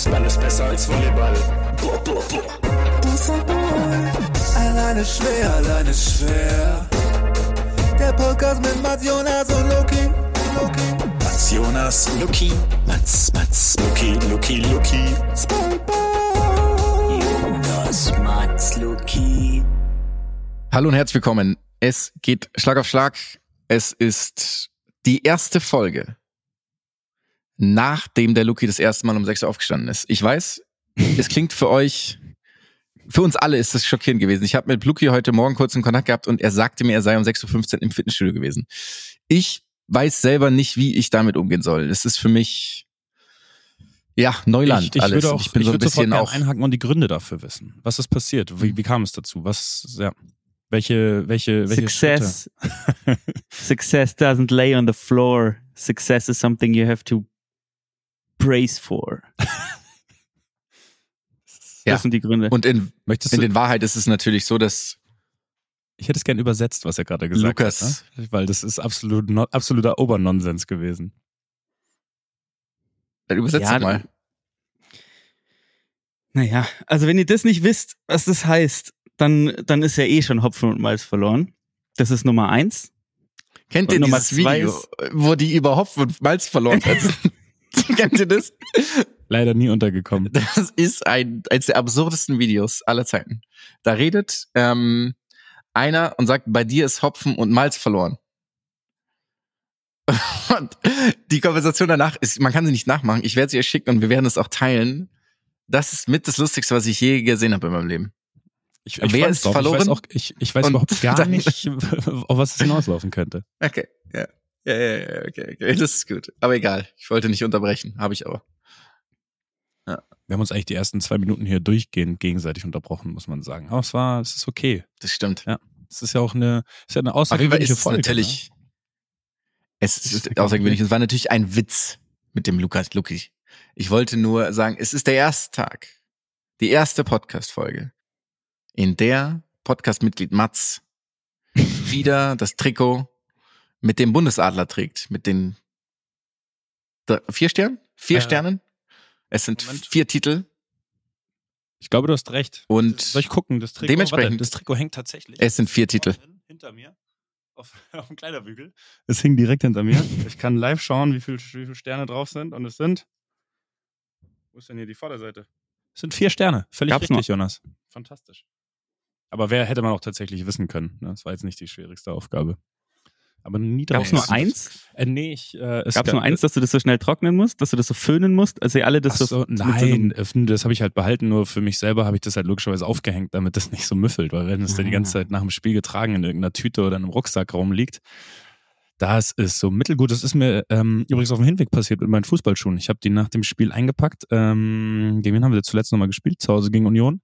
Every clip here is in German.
Basketball ist besser als Volleyball. Boah, boah, boah. Alleine schwer, alleine schwer. Der Podcast mit Mats Jonas und Loki. Loki. Mats Jonas, Luki, Mats, Mats, Luki, Luki, Luki. Jonas, Mats, Luki. Hallo und herzlich willkommen. Es geht Schlag auf Schlag. Es ist die erste Folge, nachdem der Luki das erste Mal um 6 Uhr aufgestanden ist. Ich weiß, es klingt für euch, für uns alle ist es schockierend gewesen. Ich habe mit Luki heute Morgen kurz einen Kontakt gehabt und er sagte mir, er sei um 6.15 Uhr im Fitnessstudio gewesen. Ich weiß selber nicht, wie ich damit umgehen soll. Es ist für mich ja Neuland Ich, ich alles. würde auch, ich bin ich so ein bisschen auch einhaken und die Gründe dafür wissen. Was ist passiert? Wie, wie kam es dazu? Was, ja, welche, welche, welche Success. Success doesn't lay on the floor. Success is something you have to praise for. Ja. Das sind die Gründe. und in? Möchtest in du, den Wahrheit ist es natürlich so, dass ich hätte es gern übersetzt, was er gerade gesagt Lukas- hat. Ne? Weil das ist absolut, no, absoluter Obernonsens gewesen. dann übersetzt Ja, mal. naja, also wenn ihr das nicht wisst, was das heißt, dann, dann ist ja eh schon Hopfen und Malz verloren. Das ist Nummer eins. Kennt Und ihr Nummer dieses zwei Video, wo die über Hopfen und Malz verloren hat? Kennt ihr das? Leider nie untergekommen. Das ist ein, eines der absurdesten Videos aller Zeiten. Da redet ähm, einer und sagt, bei dir ist Hopfen und Malz verloren. Und die Konversation danach ist, man kann sie nicht nachmachen. Ich werde sie euch schicken und wir werden es auch teilen. Das ist mit das Lustigste, was ich je gesehen habe in meinem Leben. Ich, Wer freu mich ist drauf. verloren? Ich weiß, auch, ich, ich weiß Und überhaupt gar nicht, auf was es hinauslaufen könnte. Okay, ja. Ja, ja, ja, okay, okay. Das ist gut. Aber egal. Ich wollte nicht unterbrechen. Habe ich aber. Wir haben uns eigentlich die ersten zwei Minuten hier durchgehend gegenseitig unterbrochen, muss man sagen. Aber es war, es ist okay. Das stimmt. Es ist ja auch eine, es ist ja eine außergewöhnliche ist es Folge. ne? natürlich. Es ist ist außergewöhnlich. Es war natürlich ein Witz mit dem Lukas Luki. Ich wollte nur sagen, es ist der erste Tag, die erste Podcast-Folge, in der Podcast-Mitglied Mats wieder das Trikot mit dem Bundesadler trägt, mit den drei- vier Sternen? Vier Äh, Sternen? Es sind Moment. vier Titel Ich glaube, du hast recht. und Soll ich gucken? Das Trikot, dementsprechend- warte, das Trikot hängt tatsächlich. es sind vier Titel. Hinter mir. Auf, auf dem Kleiderbügel. Es hing direkt hinter mir. Ich kann live schauen, wie viele wie viel Sterne drauf sind. Und es sind. Wo ist denn hier die Vorderseite? Es sind vier Sterne. Völlig Gab's richtig, Jonas. Fantastisch. Aber wer hätte man auch tatsächlich wissen können? ne? Das war jetzt nicht die schwierigste Aufgabe. Aber nie drauf. Gab's nur eins? Äh, nee, ich. Äh, es Gab's gab- nur eins, dass du das so schnell trocknen musst, dass du das so föhnen musst? Also ihr alle das Ach so, so nein, äh, das habe ich halt behalten, nur für mich selber habe ich das halt logischerweise aufgehängt, damit das nicht so müffelt, weil wenn es dann die ganze Ah. Zeit nach dem Spiel getragen in irgendeiner Tüte oder in einem Rucksack rumliegt, das ist so mittelgut. Das ist mir ähm, übrigens auf dem Hinweg passiert mit meinen Fußballschuhen. Ich habe die nach dem Spiel eingepackt. Ähm, gegen wen haben wir zuletzt nochmal gespielt? Zu Hause gegen Union.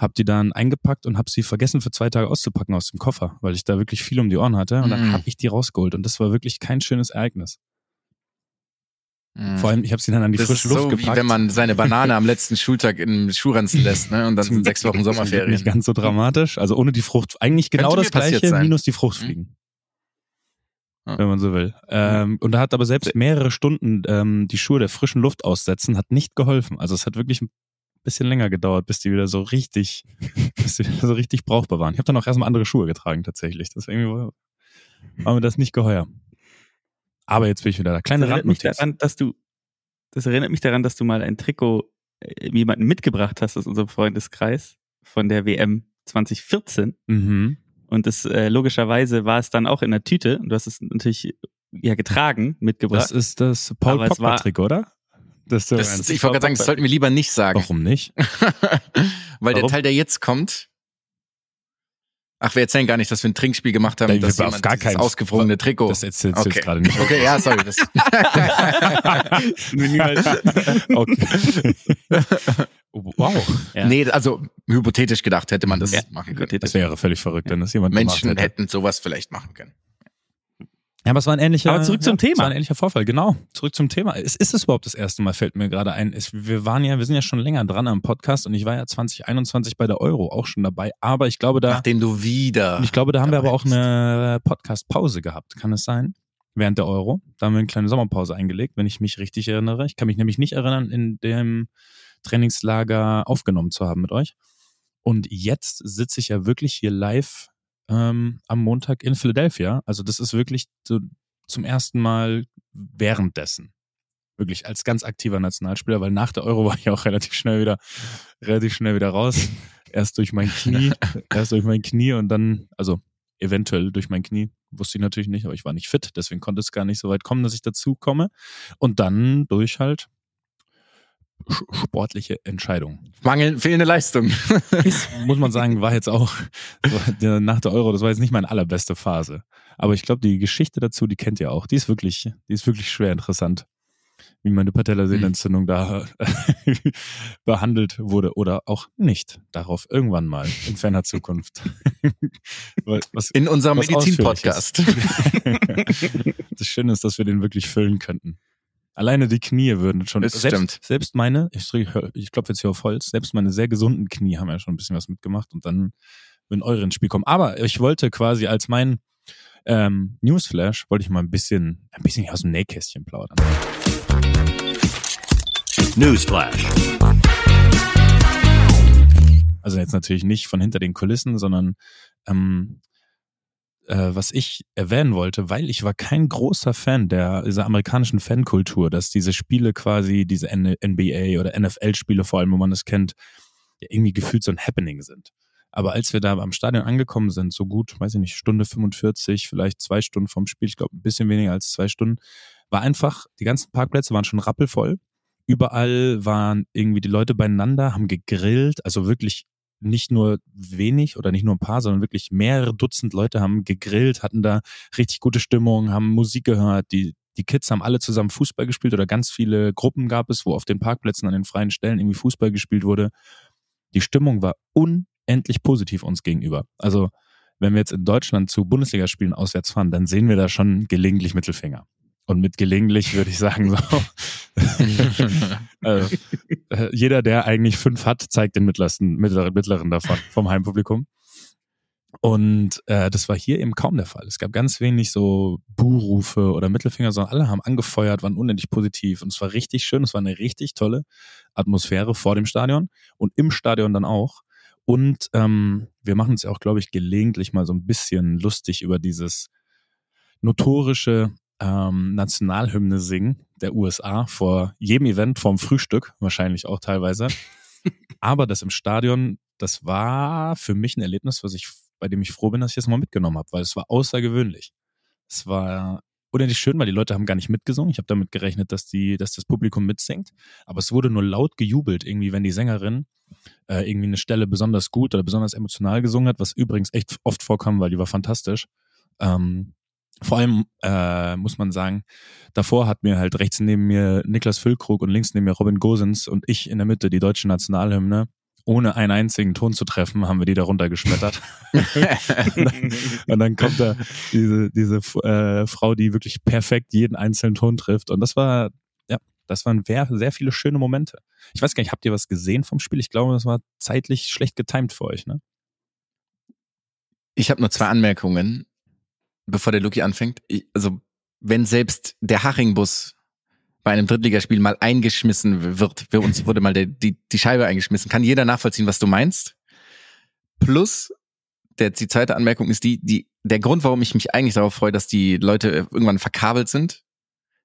Hab die dann eingepackt und habe sie vergessen für zwei Tage auszupacken aus dem Koffer, weil ich da wirklich viel um die Ohren hatte. Und dann Mhm. habe ich die rausgeholt und das war wirklich kein schönes Ereignis. Mhm. Vor allem, ich habe sie dann an die das frische ist Luft so, gepackt. wie wenn man seine Banane am letzten Schultag im Schuhranzen lässt, ne? Und dann sind sechs Wochen Sommerferien. Nicht ganz so dramatisch. Also ohne die Frucht. Eigentlich genau Könnte das gleiche, sein. minus die Fruchtfliegen. Ja. Wenn man so will. Ähm, und da hat aber selbst mehrere Stunden ähm, die Schuhe der frischen Luft aussetzen, hat nicht geholfen. Also es hat wirklich ein bisschen länger gedauert, bis die wieder so richtig, bis die wieder so richtig brauchbar waren. Ich habe dann auch erstmal andere Schuhe getragen tatsächlich. Deswegen war, war mir das nicht geheuer. Aber jetzt bin ich wieder da. Kleine das erinnert mich daran, dass du, das erinnert mich daran, dass du mal ein Trikot äh, jemanden mitgebracht hast aus unserem Freundeskreis von der WM 2014. Mhm. Und das äh, logischerweise war es dann auch in der Tüte. Und du hast es natürlich ja getragen, mitgebracht. Das ist das Paul Pogba-Trick, oder? Das, du Das, ich wollte gerade sagen, das sollten wir lieber nicht sagen. Warum nicht? Weil der Warum? Teil, der jetzt kommt. Ach, wir erzählen gar nicht, dass wir ein Trinkspiel gemacht haben, Nein, dass wir- auf jemand gar dieses keinen- ausgewogene Trikot. Das erzählst du okay. jetzt gerade nicht. Okay, ja, sorry. Das okay. Wow. Ja. Nee, also hypothetisch gedacht hätte man das Ja, machen können. Das wäre völlig verrückt, wenn das jemand Menschen gemacht hätte. hätten sowas vielleicht machen können. Ja, aber es war ein ähnlicher. Aber zurück zum ja, Thema. Es war ein ähnlicher Vorfall, genau. Zurück zum Thema. Es ist es überhaupt das erste Mal, fällt mir gerade ein. Es, wir waren ja, wir sind ja schon länger dran am Podcast und ich war ja 2021 bei der Euro auch schon dabei. Aber ich glaube, da, Nachdem du wieder. ich glaube, da haben wir aber auch eine Podcast-Pause gehabt. Kann es sein? während der Euro. Da haben wir eine kleine Sommerpause eingelegt, wenn ich mich richtig erinnere. Ich kann mich nämlich nicht erinnern, in dem Trainingslager aufgenommen zu haben mit euch. Und jetzt sitze ich ja wirklich hier live ähm, am Montag in Philadelphia. Also das ist wirklich so zum ersten Mal währenddessen. Wirklich als ganz aktiver Nationalspieler, weil nach der Euro war ich auch relativ schnell wieder, relativ schnell wieder raus. Erst durch mein Knie, erst durch mein Knie und dann, also eventuell durch mein Knie, wusste ich natürlich nicht, aber ich war nicht fit, deswegen konnte es gar nicht so weit kommen, dass ich dazu komme. Und dann durch halt sportliche Entscheidung. Mangel, fehlende Leistung. Ist, muss man sagen, war jetzt auch nach der Euro, das war jetzt nicht meine allerbeste Phase. Aber ich glaube, die Geschichte dazu, die kennt ihr auch. Die ist wirklich, die ist wirklich schwer interessant. Wie meine Patellasehnenentzündung da behandelt wurde oder auch nicht. Darauf irgendwann mal in ferner Zukunft. Was, in unserem Medizin-Podcast. das Schöne ist, dass wir den wirklich füllen könnten. Alleine die Knie würden schon. Das selbst, stimmt. Selbst meine, ich, ich klopfe jetzt hier auf Holz, selbst meine sehr gesunden Knie haben ja schon ein bisschen was mitgemacht und dann würden eure ins Spiel kommen. Aber ich wollte quasi als mein ähm, Newsflash, wollte ich mal ein bisschen, ein bisschen aus dem Nähkästchen plaudern. Newsflash. Also jetzt natürlich nicht von hinter den Kulissen, sondern ähm, äh, was ich erwähnen wollte, weil ich war kein großer Fan der dieser amerikanischen Fankultur, dass diese Spiele quasi, diese NBA oder NFL-Spiele vor allem, wo man es kennt, irgendwie gefühlt so ein Happening sind. Aber als wir da am Stadion angekommen sind, so gut, weiß ich nicht, Stunde 45, vielleicht zwei Stunden vom Spiel, ich glaube ein bisschen weniger als zwei Stunden, war einfach, die ganzen Parkplätze waren schon rappelvoll. Überall waren irgendwie die Leute beieinander, haben gegrillt, also wirklich nicht nur wenig oder nicht nur ein paar, sondern wirklich mehrere Dutzend Leute haben gegrillt, hatten da richtig gute Stimmung, haben Musik gehört. Die, die Kids haben alle zusammen Fußball gespielt oder ganz viele Gruppen gab es, wo auf den Parkplätzen an den freien Stellen irgendwie Fußball gespielt wurde. Die Stimmung war unendlich positiv uns gegenüber. Also wenn wir jetzt in Deutschland zu Bundesligaspielen auswärts fahren, dann sehen wir da schon gelegentlich Mittelfinger. Und mit gelegentlich würde ich sagen, so, also, äh, jeder, der eigentlich fünf hat, zeigt den mittlersten, mittleren, mittleren davon vom Heimpublikum. Und äh, das war hier eben kaum der Fall. Es gab ganz wenig so Buhrufe oder Mittelfinger, sondern alle haben angefeuert, waren unendlich positiv. Und es war richtig schön. Es war eine richtig tolle Atmosphäre vor dem Stadion und im Stadion dann auch. Und ähm, wir machen uns ja auch, glaube ich, gelegentlich mal so ein bisschen lustig über dieses notorische ähm, Nationalhymne singen der USA vor jedem Event, vorm Frühstück, wahrscheinlich auch teilweise. Aber das im Stadion, das war für mich ein Erlebnis, was ich, bei dem ich froh bin, dass ich das mal mitgenommen habe, weil es war außergewöhnlich. Es war unendlich schön, weil die Leute haben gar nicht mitgesungen. Ich habe damit gerechnet, dass die, dass das Publikum mitsingt. Aber es wurde nur laut gejubelt, irgendwie, wenn die Sängerin äh, irgendwie eine Stelle besonders gut oder besonders emotional gesungen hat, was übrigens echt oft vorkam, weil die war fantastisch. Ähm, vor allem äh, muss man sagen, davor hat mir halt rechts neben mir Niklas Füllkrug und links neben mir Robin Gosens und ich in der Mitte die deutsche Nationalhymne. Ohne einen einzigen Ton zu treffen, haben wir die da runtergeschmettert. und, dann, und dann kommt da diese, diese äh, Frau, die wirklich perfekt jeden einzelnen Ton trifft. Und das war, ja, das waren sehr, sehr viele schöne Momente. Ich weiß gar nicht, habt ihr was gesehen vom Spiel? Ich glaube, das war zeitlich schlecht getimt für euch, ne? Ich habe nur zwei Anmerkungen bevor der Luki anfängt, ich, also wenn selbst der Hachingbus bei einem Drittligaspiel mal eingeschmissen wird, für uns wurde mal der, die, die Scheibe eingeschmissen, kann jeder nachvollziehen, was du meinst. Plus, der, die zweite Anmerkung ist die, die, der Grund, warum ich mich eigentlich darauf freue, dass die Leute irgendwann verkabelt sind,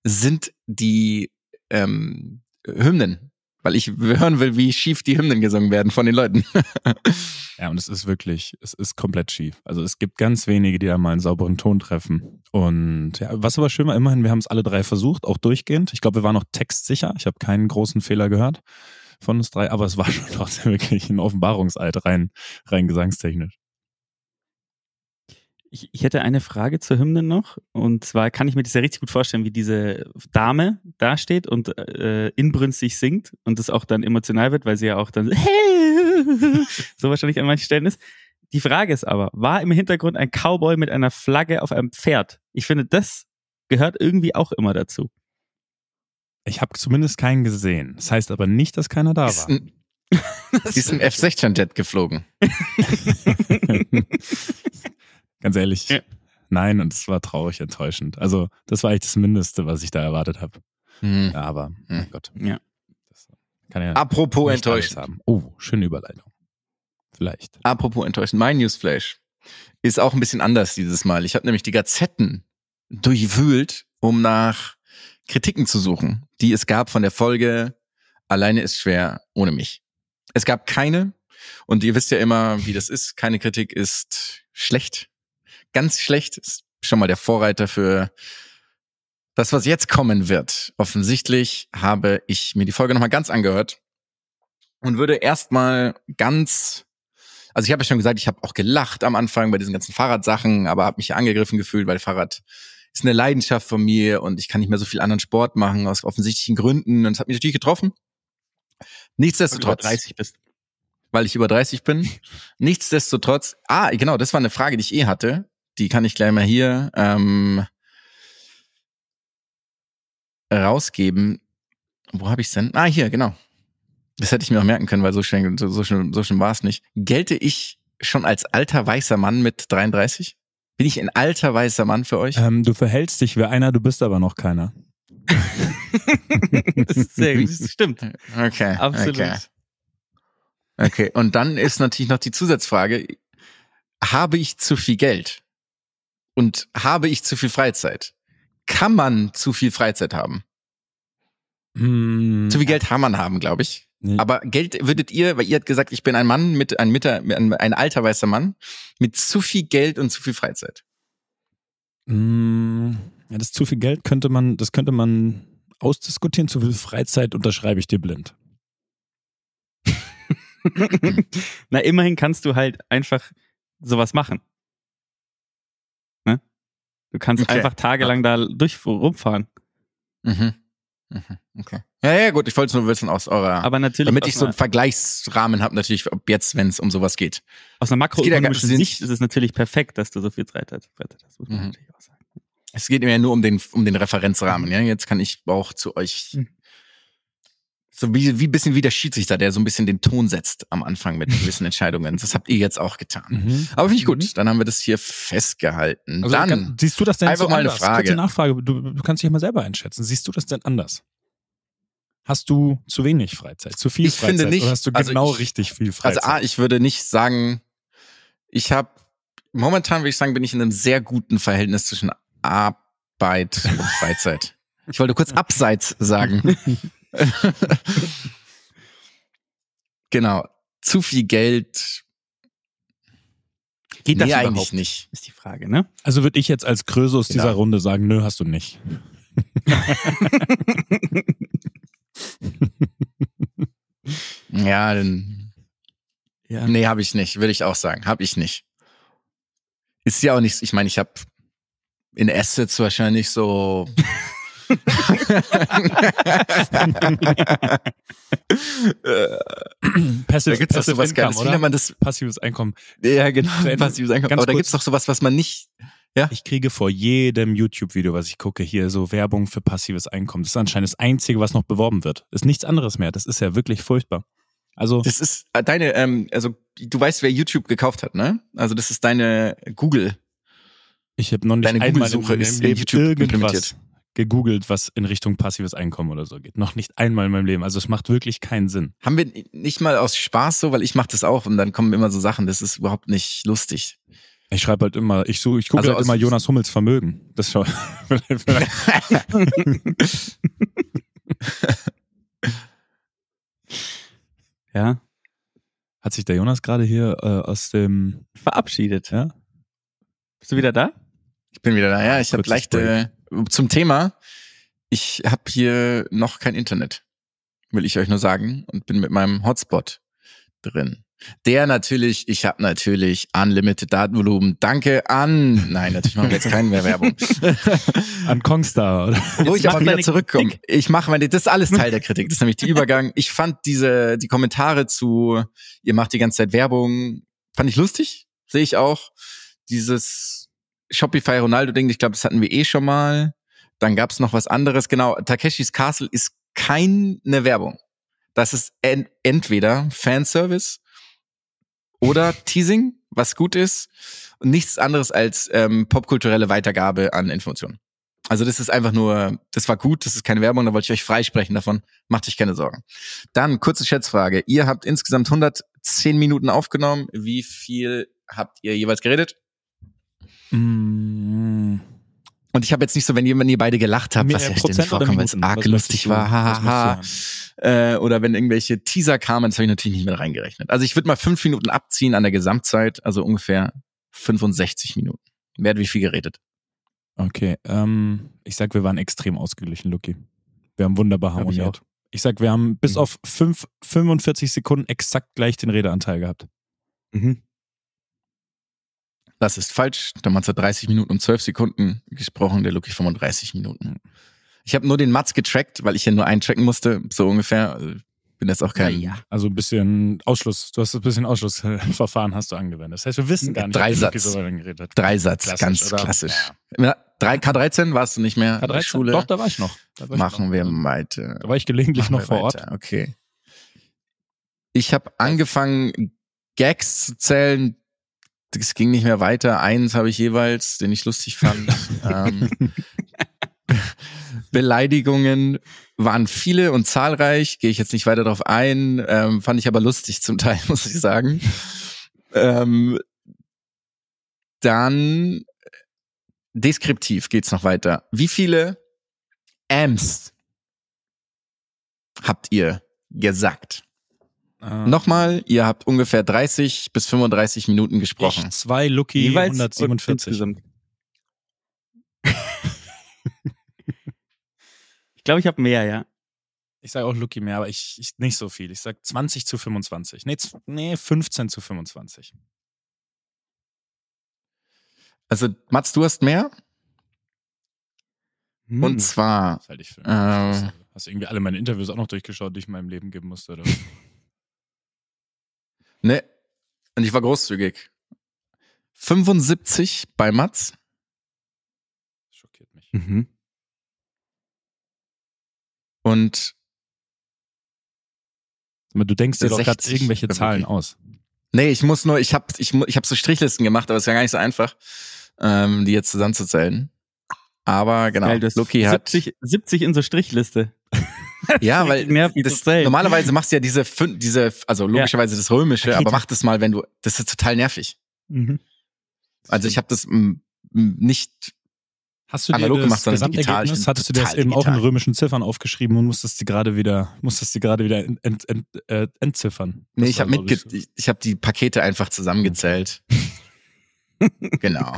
sind die ähm, Hymnen weil ich hören will, wie schief die Hymnen gesungen werden von den Leuten. ja, und es ist wirklich, es ist komplett schief. Also es gibt ganz wenige, die da mal einen sauberen Ton treffen. Und ja, was aber schön war, immerhin, wir haben es alle drei versucht, auch durchgehend. Ich glaube, wir waren noch textsicher. Ich habe keinen großen Fehler gehört von uns drei, aber es war schon trotzdem wirklich ein Offenbarungseid rein, rein gesangstechnisch. Ich, ich hätte eine Frage zur Hymne noch. Und zwar kann ich mir das ja richtig gut vorstellen, wie diese Dame dasteht und äh, inbrünstig singt und das auch dann emotional wird, weil sie ja auch dann so wahrscheinlich an manchen Stellen ist. Die Frage ist aber, war im Hintergrund ein Cowboy mit einer Flagge auf einem Pferd? Ich finde, das gehört irgendwie auch immer dazu. Ich habe zumindest keinen gesehen. Das heißt aber nicht, dass keiner da war. Sie ist ein F-16-Jet geflogen. Ganz ehrlich, ja. Nein, und es war traurig enttäuschend. Also, das war eigentlich das Mindeste, was ich da erwartet habe. Hm. Ja, aber, mein Gott. Ja. Das kann ja Apropos enttäuschend. haben. Oh, schöne Überleitung. Vielleicht. Apropos enttäuschend. Mein Newsflash ist auch ein bisschen anders dieses Mal. Ich habe nämlich die Gazetten durchwühlt, um nach Kritiken zu suchen, die es gab von der Folge Alleine ist schwer ohne mich. Es gab keine. Und ihr wisst ja immer, wie das ist. Keine Kritik ist schlecht. Ganz schlecht ist schon mal der Vorreiter für das, was jetzt kommen wird. Offensichtlich habe ich mir die Folge nochmal ganz angehört und würde erstmal ganz, also ich habe ja schon gesagt, ich habe auch gelacht am Anfang bei diesen ganzen Fahrradsachen, aber habe mich angegriffen gefühlt, weil Fahrrad ist eine Leidenschaft von mir und ich kann nicht mehr so viel anderen Sport machen aus offensichtlichen Gründen und es hat mich natürlich getroffen. Weil du über Nichtsdestotrotz, 30 bist. weil ich über 30 bin. Nichtsdestotrotz, ah, genau, das war eine Frage, die ich eh hatte. Die kann ich gleich mal hier ähm, rausgeben. Wo habe ich denn? Ah, hier, genau. Das hätte ich mir auch merken können, weil so schön, so, so schön, so schön war es nicht. Gelte ich schon als alter weißer Mann mit 33? Bin ich ein alter weißer Mann für euch? Ähm, du verhältst dich wie einer, du bist aber noch keiner. das, ist sehr, das stimmt. Okay. Absolut. Okay. okay. Und dann ist natürlich noch die Zusatzfrage: Habe ich zu viel Geld? Und habe ich zu viel Freizeit? Kann man zu viel Freizeit haben? Hm, Zu viel Geld kann man haben, glaube ich. nee. Aber Geld würdet ihr, weil ihr habt gesagt, ich bin ein Mann mit ein, Mitte, ein, ein alter weißer Mann mit zu viel Geld und zu viel Freizeit. Mm, Ja, das zu viel Geld könnte man, das könnte man ausdiskutieren. Zu viel Freizeit unterschreibe ich dir blind. Na, immerhin kannst du halt einfach sowas machen. Du kannst Okay. einfach tagelang da durch rumfahren. Mhm. Mhm. Okay. Ja, ja, gut, ich wollte es nur wissen aus eurer, Aber natürlich damit ich so einen Vergleichsrahmen habe, natürlich, ob jetzt, wenn es um sowas geht. aus einer ja makroökonomischen sind- Sicht ist es natürlich perfekt, dass du so viel Freizeit hast. Muss man Mhm. natürlich auch sagen. Es geht mir ja nur um den, um den Referenzrahmen, ja. Jetzt kann ich auch zu euch, Mhm. So wie, wie ein bisschen wie der Schiedsrichter, der so ein bisschen den Ton setzt am Anfang mit gewissen Entscheidungen. Das habt ihr jetzt auch getan. Mhm. Aber finde ich gut. Dann haben wir das hier festgehalten. Also, Dann, kann, siehst du das denn einfach so mal eine anders? Frage. Kurze Nachfrage. Du, du kannst dich ja mal selber einschätzen. Siehst du das denn anders? Hast du zu wenig Freizeit, zu viel Ich Freizeit finde nicht. oder hast du Also genau ich- richtig viel also Freizeit? A, ich würde nicht sagen, ich habe, momentan würde ich sagen, bin ich in einem sehr guten Verhältnis zwischen Arbeit und Freizeit. Ich wollte kurz abseits sagen. genau. Zu viel Geld. Geht das nee, überhaupt? eigentlich nicht. Ist die Frage, ne? also würde ich jetzt als Krösus Genau. dieser Runde sagen, nö, hast du nicht. Ja, dann, Ja. nee, habe ich nicht, würde ich auch sagen. Habe ich nicht. Ist ja auch nicht, ich meine, ich habe in Assets wahrscheinlich so. Passive, da gibt's doch sowas Income, Geiles. Wie nennt man das? Passives Einkommen. Ja, genau. Passives Einkommen. ganz Aber da kurz- gibt's doch sowas, was man nicht. Ich kriege vor jedem YouTube-Video, was ich gucke, hier so Werbung für passives Einkommen. Das ist anscheinend das Einzige, was noch beworben wird. Ist nichts anderes mehr. Das ist ja wirklich furchtbar. Also, Das ist äh, deine, ähm, also du weißt, wer YouTube gekauft hat, ne? Also das ist deine Google. ich habe noch nicht deine einmal Google-Suche ist YouTube implementiert. Gegoogelt, was in Richtung passives Einkommen oder so geht. Noch nicht einmal in meinem Leben. Also es macht wirklich keinen Sinn. Haben wir nicht mal aus Spaß so, weil ich mache das auch und dann kommen immer so Sachen, das ist überhaupt nicht lustig. Ich schreibe halt immer, ich suche, ich gucke Also halt immer Jonas Hummels Vermögen. Das schau. Ja. Hat sich der Jonas gerade hier äh, aus dem, Verabschiedet. ja? Bist du wieder da? Ich bin wieder da. Ja, ich habe leichte zum Thema. Ich habe hier noch kein Internet, will ich euch nur sagen, und bin mit meinem Hotspot drin. Der natürlich, ich habe natürlich Unlimited Datenvolumen. Danke an. Nein, natürlich machen wir jetzt keine mehr Werbung. An Kongstar, oder? Wo Jetzt ich aber wieder zurückkomme. Kritik. Ich mache meine, das ist alles Teil der Kritik. Das ist nämlich die Übergang. Ich fand diese, die Kommentare zu, ihr macht die ganze Zeit Werbung, fand ich lustig. Sehe ich auch. Dieses Shopify Ronaldo Ding, ich glaube, das hatten wir eh schon mal. Dann gab's noch was anderes. Genau, Takeshis Castle ist keine Werbung. Das ist en entweder Fanservice oder Teasing, was gut ist und nichts anderes als ähm, popkulturelle Weitergabe an Informationen. Also das ist einfach nur, das war gut, das ist keine Werbung, da wollte ich euch freisprechen davon. Macht euch keine Sorgen. Dann, kurze Schätzfrage. Ihr habt insgesamt 110 Minuten aufgenommen. Wie viel habt ihr jeweils geredet? Mm, Und ich habe jetzt nicht so, wenn wenn ihr beide gelacht habt, was ja ständig vorkommt, weil es arg Was lustig war, hahaha. äh, oder wenn irgendwelche Teaser kamen, das habe ich natürlich nicht mit reingerechnet. Also ich würde mal fünf Minuten abziehen an der Gesamtzeit, also ungefähr 65 Minuten. Wer hat wie viel geredet? Okay, ähm, ich sag, wir waren extrem ausgeglichen, Lucky. Wir haben wunderbar Hab ich harmoniert. Ich, sag, wir haben bis Mhm. auf fünf, 45 Sekunden exakt gleich den Redeanteil gehabt. Mhm. Das ist falsch. Matz hat 30 Minuten und 12 Sekunden gesprochen, der Lucky 35 Minuten. Ich habe nur den Matz getrackt, weil ich ja nur einen tracken musste, so ungefähr. Also bin jetzt auch kein ja. Also ein bisschen Ausschluss, du hast ein bisschen Ausschlussverfahren hast du angewendet. Das heißt, wir wissen gar nicht, Drei Satz. lange geredet hat. Dreisatz, Klassisch, ganz oder? klassisch. Ja. Ja, drei, K13 warst du nicht mehr in der K13? Schule. Doch, da war ich noch. War ich Machen noch. wir weiter. Da war ich gelegentlich Machen noch vor Ort. weiter. Okay. Ich habe angefangen, Gags zu zählen. Es ging nicht mehr weiter. Eins habe ich jeweils, den ich lustig fand. ähm, Beleidigungen waren viele und zahlreich. Gehe ich jetzt nicht weiter drauf ein. Ähm, fand ich aber lustig zum Teil, muss ich sagen. Ähm, dann deskriptiv geht's noch weiter. Wie viele Amps habt ihr gesagt? Äh, Nochmal, ihr habt ungefähr 30 bis 35 Minuten gesprochen. Ich zwei, Lucky Jeweils 147. insgesamt. ich glaube, ich habe mehr, ja. Ich sage auch Lucky mehr, aber ich, ich nicht so viel. Ich sag 20 zu 25. Nee, nee 15 zu 25. Also, Mats, du hast mehr. Hm. Und zwar, Das halte ich für. Äh. Hast du irgendwie alle meine Interviews auch noch durchgeschaut, die ich in meinem Leben geben musste? Oder? was? ne, und ich war großzügig. 75 bei Mats Schockiert mich. Mhm. und Aber du denkst dir doch gerade 60 irgendwelche Zahlen Lucky. aus. nee, ich muss nur, ich habe ich, ich hab so Strichlisten gemacht, aber es ist ja gar nicht so einfach, ähm, die jetzt zusammenzuzählen. Aber genau, Geil, das Lucky hat 70, 70 in so Strichliste. Ja, weil das, normalerweise machst du ja diese, diese, also logischerweise das Römische, Pakete. aber mach das mal, wenn du, das ist total nervig. Mhm. Also ich habe das m, m, nicht, Hast du dir Analog das gemacht, sondern digital. Ich Gesamtergebnis, bin hattest du das eben auch in digital. römischen Ziffern aufgeschrieben und musstest die gerade wieder, musstest die gerade wieder ent, ent, ent, äh, entziffern? nee, Das ich war, habe mitge, ich, ich, ich habe die Pakete einfach zusammengezählt. genau.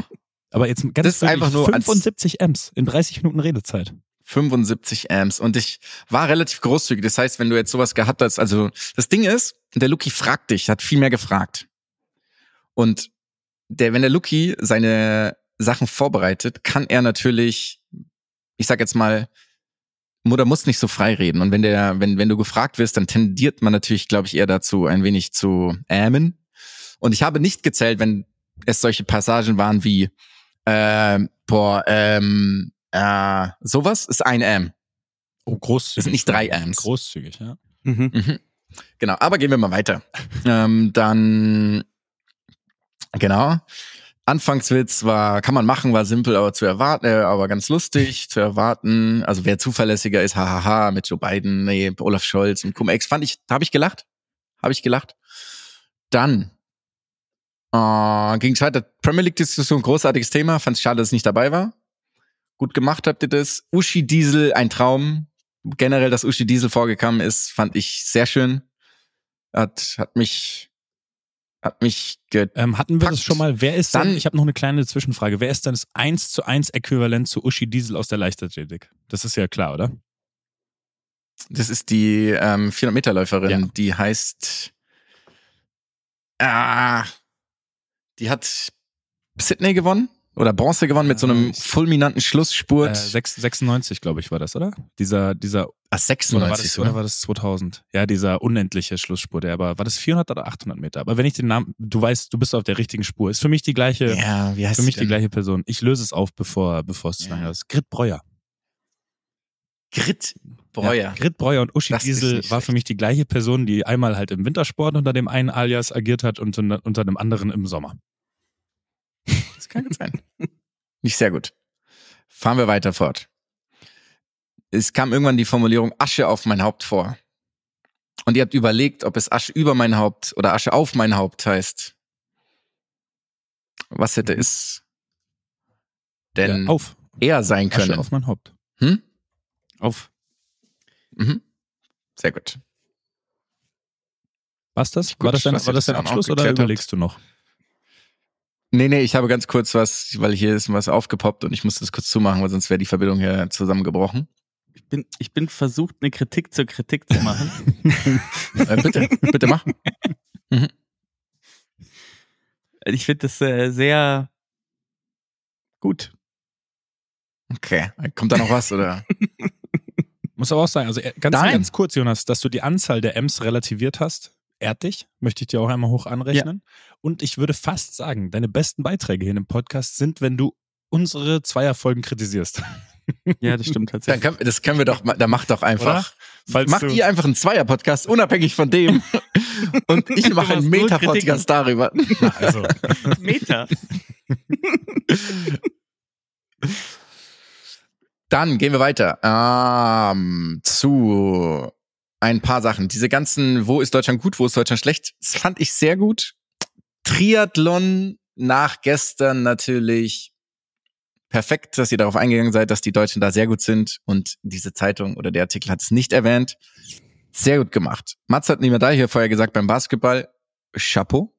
Aber jetzt ganz Das ist einfach nur als- 75 Amps in 30 Minuten Redezeit. 75 Amps und ich war relativ großzügig. Das heißt, wenn du jetzt sowas gehabt hast, also das Ding ist, der Lucky fragt dich, hat viel mehr gefragt. Und der, wenn der Lucky seine Sachen vorbereitet, kann er natürlich, ich sag jetzt mal, Mutter muss nicht so frei reden. Und wenn der, wenn, wenn du gefragt wirst, dann tendiert man natürlich, glaube ich, eher dazu, ein wenig zu ämen. Und ich habe nicht gezählt, wenn es solche Passagen waren wie, äh, boah, ähm, äh, sowas ist ein M. Oh, großzügig. Das sind nicht drei Amps. Großzügig, ja. Mhm. Mhm. Genau, aber gehen wir mal weiter. ähm, dann, genau. Anfangswitz war, kann man machen, war simpel, aber zu erwarten, äh, aber ganz lustig zu erwarten. Also wer zuverlässiger ist, hahaha, mit Joe Biden, nee, Olaf Scholz und Cum-Ex, fand ich, habe ich gelacht, habe ich gelacht. Dann äh, ging es weiter. Premier League Diskussion, großartiges Thema, fand es schade, dass es nicht dabei war. Gut gemacht habt ihr das. Uschi Diesel, ein Traum. Generell, dass Uschi Diesel vorgekommen ist, fand ich sehr schön. Hat, hat mich, hat mich ge Ähm, hatten wir das schon mal? Wer ist Dann- dann, ich habe noch eine kleine Zwischenfrage, wer ist dann das 1 zu 1 Äquivalent zu Uschi Diesel aus der Leichtathletik? Das ist ja klar, oder? Das ist die ähm, 400 Meter Läuferin, Ja. die heißt, ah, die hat Sydney gewonnen oder Bronze gewonnen mit so einem Äh, fulminanten Schlussspurt. Äh, sechs- 96, glaube ich, war das, oder? Dieser, dieser, ah, oder war, 96 das, sogar. oder war das 2000? Ja, dieser unendliche Schlussspurt, der aber, war das 400 oder 800 Meter? Aber wenn ich den Namen, du weißt, du bist auf der richtigen Spur. Ist für mich die gleiche, Ja, wie heißt für mich sie die denn? gleiche Person. Ich löse es auf, bevor, bevor es zu Ja. lange ist. Grit Breuer. Grit Breuer. Ja, Grit Breuer und Uschi Das Diesel war für mich die gleiche Person, die einmal halt im Wintersport unter dem einen Alias agiert hat und unter, unter dem anderen im Sommer. Kann gut sein. Nicht sehr gut. Fahren wir weiter fort. Es kam irgendwann die Formulierung Asche auf mein Haupt vor. Und ihr habt überlegt, ob es Asche über mein Haupt oder Asche auf mein Haupt heißt. Was hätte es denn Ja, auf. eher sein Asche können? auf mein Haupt. Hm? Auf. Mhm. Sehr gut. Was das? Gut, war das dein, war das dein Abschluss oder geklärt habt. überlegst du noch? Nee, nee, ich habe ganz kurz was, weil hier ist was aufgepoppt und ich musste das kurz zumachen, weil sonst wäre die Verbindung hier zusammengebrochen. Ich bin, ich bin versucht, eine Kritik zur Kritik zu machen. Äh, bitte, bitte mach. ich finde das äh, sehr gut. Okay. Kommt da noch was, oder? Muss aber auch sagen, also äh, ganz, Nein. ganz kurz, Jonas, dass du die Anzahl der M's relativiert hast, ehrt dich, möchte ich dir auch einmal hoch anrechnen. Und ich würde fast sagen, deine besten Beiträge hier im Podcast sind, wenn du unsere Zweierfolgen kritisierst. Ja, das stimmt Dann tatsächlich. können, das können wir doch, da macht doch einfach. Macht ihr einfach einen Zweier-Podcast, unabhängig von dem. Und ich mache einen Meta-Podcast darüber. also, Meter. Dann gehen wir weiter ähm, zu ein paar Sachen. Diese ganzen, wo ist Deutschland gut, wo ist Deutschland schlecht, das fand ich sehr gut. Triathlon nach gestern natürlich perfekt, dass ihr darauf eingegangen seid, dass die Deutschen da sehr gut sind und diese Zeitung oder der Artikel hat es nicht erwähnt. Sehr gut gemacht. Mats hat mir da hier vorher gesagt beim Basketball, Chapeau.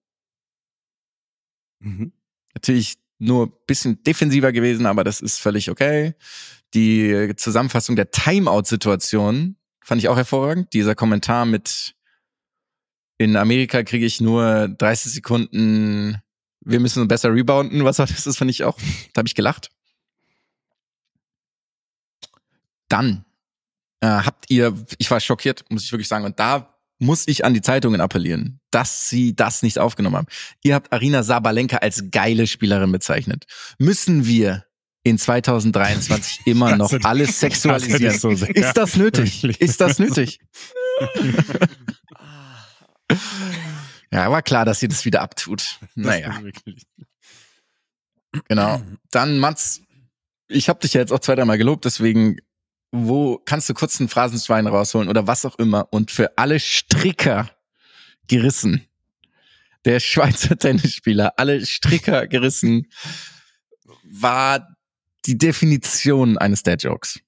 Mhm. Natürlich nur ein bisschen defensiver gewesen, aber das ist völlig okay. Die Zusammenfassung der Timeout-Situation fand ich auch hervorragend. Dieser Kommentar mit in Amerika kriege ich nur 30 Sekunden, wir müssen besser rebounden. Was war das? Das fand ich auch. Da habe ich gelacht. Dann äh, habt ihr, ich war schockiert, muss ich wirklich sagen, und da muss ich an die Zeitungen appellieren, dass sie das nicht aufgenommen haben. Ihr habt Arina Sabalenka als geile Spielerin bezeichnet. Müssen wir in 2023 immer noch Also, alles das sexualisieren? ich so Ist das nötig? Ist das nötig? ja, war klar, dass sie das wieder abtut. Naja. Das Genau. Dann, Mats, ich habe dich ja jetzt auch zwei, dreimal gelobt, deswegen, wo kannst du kurz ein Phrasenschwein rausholen oder was auch immer und für alle Stricker gerissen. Der Schweizer Tennisspieler, alle Stricker gerissen, war die Definition eines Dad-Jokes.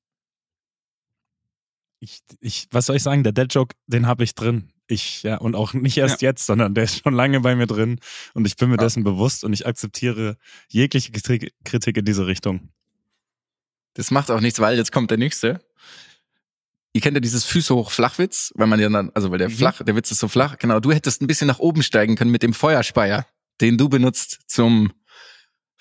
Ich, ich, was soll ich sagen? Der Dead Joke, den habe ich drin. Ich, ja, und auch nicht erst jetzt, sondern der ist schon lange bei mir drin und ich bin mir Ja. dessen bewusst und ich akzeptiere jegliche Kritik Kritik in diese Richtung. Das macht auch nichts, weil jetzt kommt der nächste. Ihr kennt ja dieses Füße hoch Flachwitz, weil man ja dann, also weil der Mhm. flach, der Witz ist so flach. Genau, du hättest ein bisschen nach oben steigen können mit dem Feuerspeier, den du benutzt zum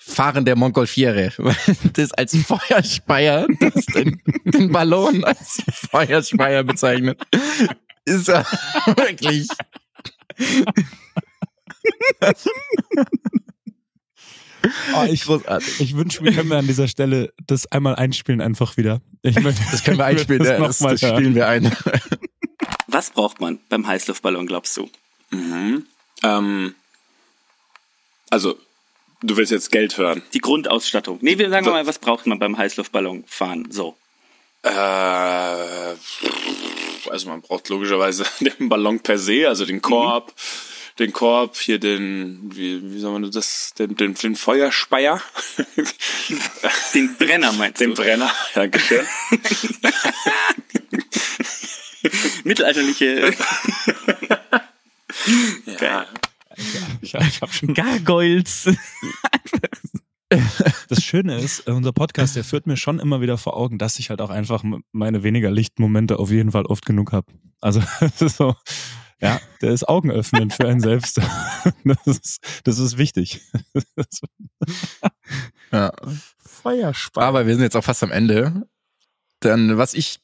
Fahren der Montgolfiere. Weil Das als Feuerspeier, das den, den Ballon als Feuerspeier bezeichnet. Ist ja wirklich. Oh, ich großartig. ich wünsche mir, können wir an dieser Stelle das einmal einspielen, einfach wieder. Ich möchte, Das können wir einspielen, ja, das, nochmal das spielen wir ein. Was braucht man beim Heißluftballon, glaubst du? Mhm. Ähm, also, du willst jetzt Geld hören. Die Grundausstattung. Nee, wir sagen mal, was braucht man beim Heißluftballon fahren? So. Äh, also man braucht logischerweise den Ballon per se, also den Korb, den Korb, hier den, wie, wie soll man das, den, den, den Feuerspeier, Den Brenner meinst den du? Brenner, Dankeschön. Mittelalterliche ja. Ich, ich habe schon Gargoyles. Das Schöne ist, äh, unser Podcast, der führt mir schon immer wieder vor Augen, dass ich halt auch einfach meine weniger Lichtmomente auf jeden Fall oft genug habe. Also das ist so, ja, der ist augenöffnend für einen selbst. Das ist, das ist wichtig. Ja. Feuerspar. Aber wir sind jetzt auch fast am Ende. Dann, was ich,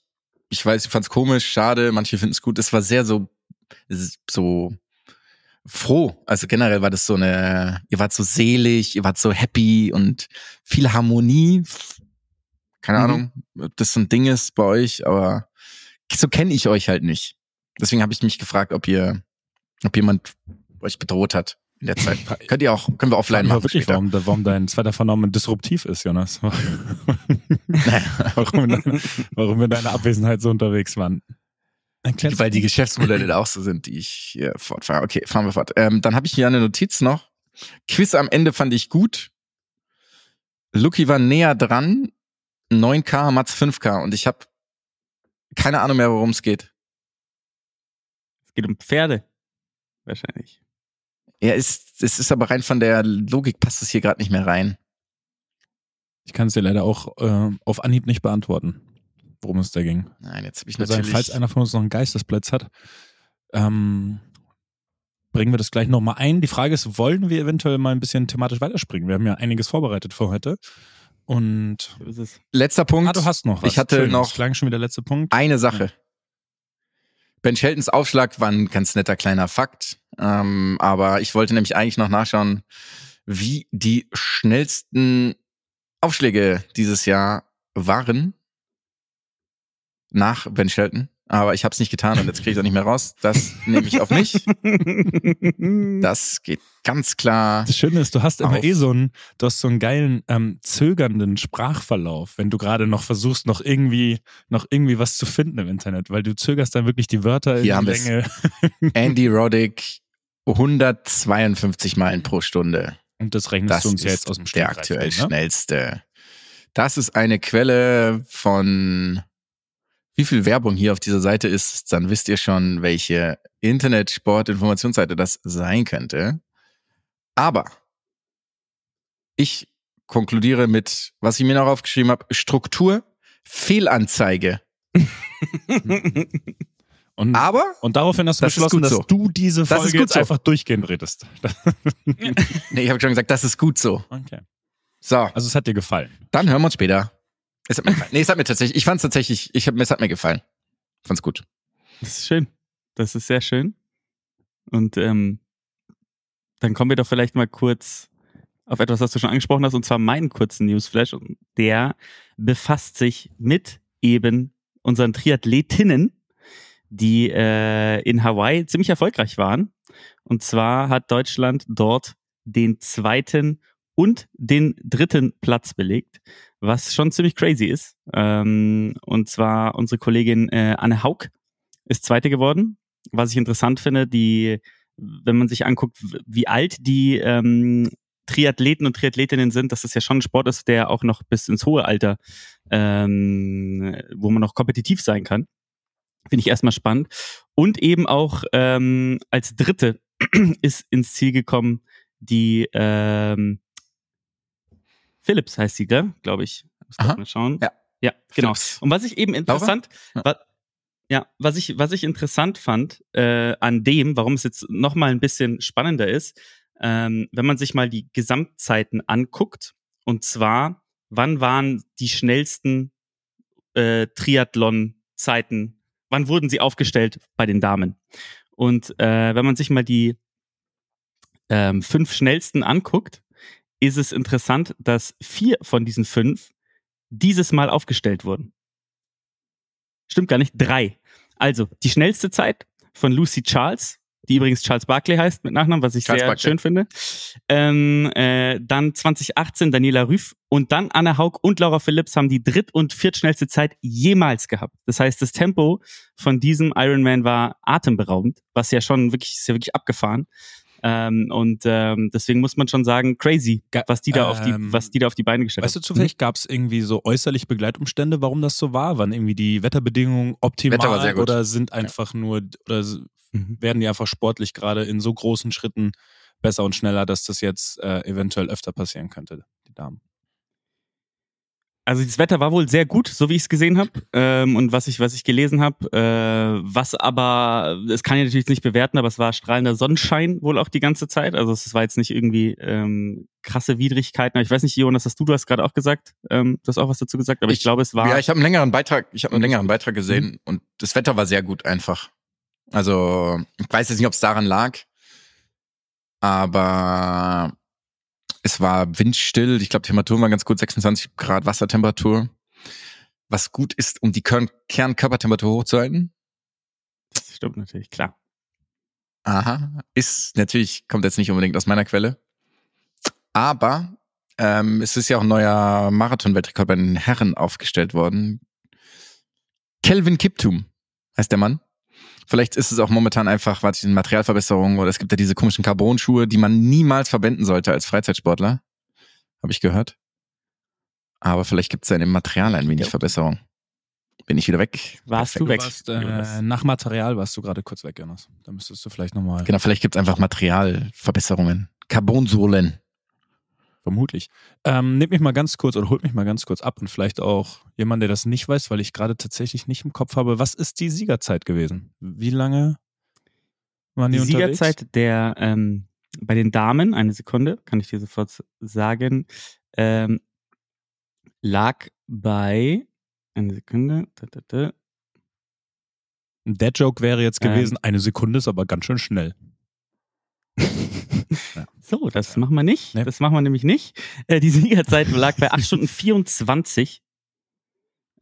ich weiß, ich fand's komisch, schade, manche finden es gut. Es war sehr so, so froh. Also generell war das so eine, ihr wart so selig, ihr wart so happy und viel Harmonie. Keine Mhm. Ahnung, ob das so ein Ding ist bei euch, aber so kenne ich euch halt nicht. Deswegen habe ich mich gefragt, ob ihr, ob jemand euch bedroht hat in der Zeit. Könnt ihr auch, können wir offline machen wirklich, warum, warum dein zweiter Vorname disruptiv ist, Jonas. warum, warum in deiner Abwesenheit so unterwegs waren. Weil die Geschäftsmodelle da auch so sind, die ich hier fortfahre. Okay, fahren wir fort. Ähm, dann habe ich hier eine Notiz noch. Quiz am Ende fand ich gut. Lucky war näher dran. 9K, Mats 5K. Und ich habe keine Ahnung mehr, worum es geht. Es geht um Pferde. Wahrscheinlich. Er ist, es ist aber rein von der Logik passt es hier gerade nicht mehr rein. Ich kann es dir leider auch äh, auf Anhieb nicht beantworten, worum es da ging. Nein, jetzt habe ich sagen, natürlich. falls einer von uns noch einen Geistesplatz hat, ähm, bringen wir das gleich nochmal ein. Die Frage ist, wollen wir eventuell mal ein bisschen thematisch weiterspringen? Wir haben ja einiges vorbereitet für heute. Und So ist es. Letzter Punkt. ah, du hast noch was. Ich hatte Entschuldigung, noch- klang schon wieder der letzte Punkt. Eine Sache. Ben Sheltons Aufschlag war ein ganz netter kleiner Fakt. Ähm, aber ich wollte nämlich eigentlich noch nachschauen, wie die schnellsten Aufschläge dieses Jahr waren. Nach Ben Shelton. Aber ich habe es nicht getan und jetzt kriege ich es auch nicht mehr raus. Das nehme ich auf mich. Das geht ganz klar. Das Schöne ist, du hast immer Auf. eh so einen, du hast so einen geilen, ähm, zögernden Sprachverlauf, wenn du gerade noch versuchst, noch irgendwie, noch irgendwie was zu finden im Internet, weil du zögerst dann wirklich die Wörter Hier in haben die. Länge. Andy Roddick 152 Meilen pro Stunde. Und das rechnest Das du uns ja jetzt aus dem der Stegreif aktuell hin, ne? schnellste. Das ist eine Quelle von wie viel Werbung hier auf dieser Seite ist, dann wisst ihr schon, welche Internet-Sport-Informationsseite das sein könnte. Aber ich konkludiere mit, was ich mir noch aufgeschrieben habe, Struktur, Fehlanzeige. Und, Aber und daraufhin hast du Das beschlossen, dass so. du diese Folge jetzt so. einfach durchgehend redest. nee, ich habe schon gesagt, das ist gut so. Okay. So, Also es hat dir gefallen. dann hören wir uns später. Es hat mir. Nee, es hat mir tatsächlich, ich fand es tatsächlich, ich hab, es hat mir gefallen. Fand's gut. Das ist schön. Das ist sehr schön. Und ähm, dann kommen wir doch vielleicht mal kurz auf etwas, was du schon angesprochen hast, und zwar meinen kurzen Newsflash. Und Der befasst sich mit eben unseren Triathletinnen, die äh, in Hawaii ziemlich erfolgreich waren. Und zwar hat Deutschland dort den zweiten und den dritten Platz belegt, was schon ziemlich crazy ist. Ähm, und zwar unsere Kollegin äh, Anne Haug ist Zweite geworden. Was ich interessant finde, die, wenn man sich anguckt, wie alt die ähm, Triathleten und Triathletinnen sind, dass das ja schon ein Sport ist, der auch noch bis ins hohe Alter, ähm, wo man noch kompetitiv sein kann. Finde ich erstmal spannend. Und eben auch ähm, als Dritte ist ins Ziel gekommen die ähm, Philips heißt sie, gell? glaube ich. Muss Aha. mal schauen. Ja. Ja, genau. Philips. Und was ich eben interessant, Ja. wa ja, was ich, was ich interessant fand äh, an dem, warum es jetzt noch mal ein bisschen spannender ist, ähm, wenn man sich mal die Gesamtzeiten anguckt, und zwar, wann waren die schnellsten äh, Triathlon-Zeiten, wann wurden sie aufgestellt bei den Damen? Und äh, wenn man sich mal die ähm, fünf schnellsten anguckt, ist es interessant, dass vier von diesen fünf dieses Mal aufgestellt wurden. Stimmt gar nicht, drei. Also, die schnellste Zeit von Lucy Charles, die übrigens Charles Barkley heißt mit Nachnamen, was ich Charles sehr Barkley. schön finde. Ähm, äh, dann 2018 Daniela Rüff und dann Anna Haug und Laura Phillips haben die dritt- und viertschnellste Zeit jemals gehabt. Das heißt, das Tempo von diesem Ironman war atemberaubend, was ja schon wirklich, ist ja wirklich abgefahren. Ähm, und ähm, deswegen muss man schon sagen, crazy, was die da auf die, ähm, was die da auf die Beine gestellt Weißt du haben. zufällig, gab es irgendwie so äußerliche Begleitumstände, warum das so war? Waren irgendwie die Wetterbedingungen optimal Wetter war sehr gut. oder sind einfach nur oder Mhm. werden die einfach sportlich gerade in so großen Schritten besser und schneller, dass das jetzt äh, eventuell öfter passieren könnte, die Damen? Also das Wetter war wohl sehr gut, so wie ich es gesehen habe ähm, und was ich was ich gelesen habe. Äh, was aber, das kann ich natürlich nicht bewerten, aber es war strahlender Sonnenschein wohl auch die ganze Zeit. Also es war jetzt nicht irgendwie ähm, krasse Widrigkeiten. Aber ich weiß nicht, Jonas, hast du, du hast gerade auch gesagt, ähm, du hast auch was dazu gesagt, aber ich, Ich- glaube, es war. Ja, ich habe einen längeren Beitrag, ich habe einen Mhm. längeren Beitrag gesehen und das Wetter war sehr gut einfach. Also, ich weiß jetzt nicht, ob es daran lag, aber es war windstill. Ich glaube, die Temperatur war ganz gut, 26 Grad Wassertemperatur. Was gut ist, um die Kern Kernkörpertemperatur hochzuhalten. das stimmt natürlich, klar. Aha. Ist natürlich, kommt jetzt nicht unbedingt aus meiner Quelle. Aber ähm, es ist ja auch ein neuer Marathon-Weltrekord bei den Herren aufgestellt worden. Kelvin Kiptum heißt der Mann. Vielleicht ist es auch momentan einfach, was eine Materialverbesserung oder es gibt ja diese komischen Carbon-Schuhe, die man niemals verwenden sollte als Freizeitsportler. Habe ich gehört. Aber vielleicht gibt es ja in dem Material ein wenig Verbesserung. Bin ich wieder weg. Warst du weg? Warst, äh, nach Material warst du gerade kurz weg, Jonas. Da müsstest du vielleicht nochmal. Genau, vielleicht gibt es einfach Materialverbesserungen. Carbonsohlen. Vermutlich. Ähm, nehmt mich mal ganz kurz oder holt mich mal ganz kurz ab und vielleicht auch jemand, der das nicht weiß, weil ich gerade tatsächlich nicht im Kopf habe. Was ist die Siegerzeit gewesen? Wie lange waren die, Die unterwegs? Siegerzeit der ähm, bei den Damen, eine Sekunde, kann ich dir sofort sagen, ähm, lag bei eine Sekunde. Da, da, da. Der Joke wäre jetzt Ähm. gewesen, eine Sekunde ist aber ganz schön schnell. So, das machen wir nicht. Nee. Das machen wir nämlich nicht. Äh, die Siegerzeit lag bei 8 Stunden 24.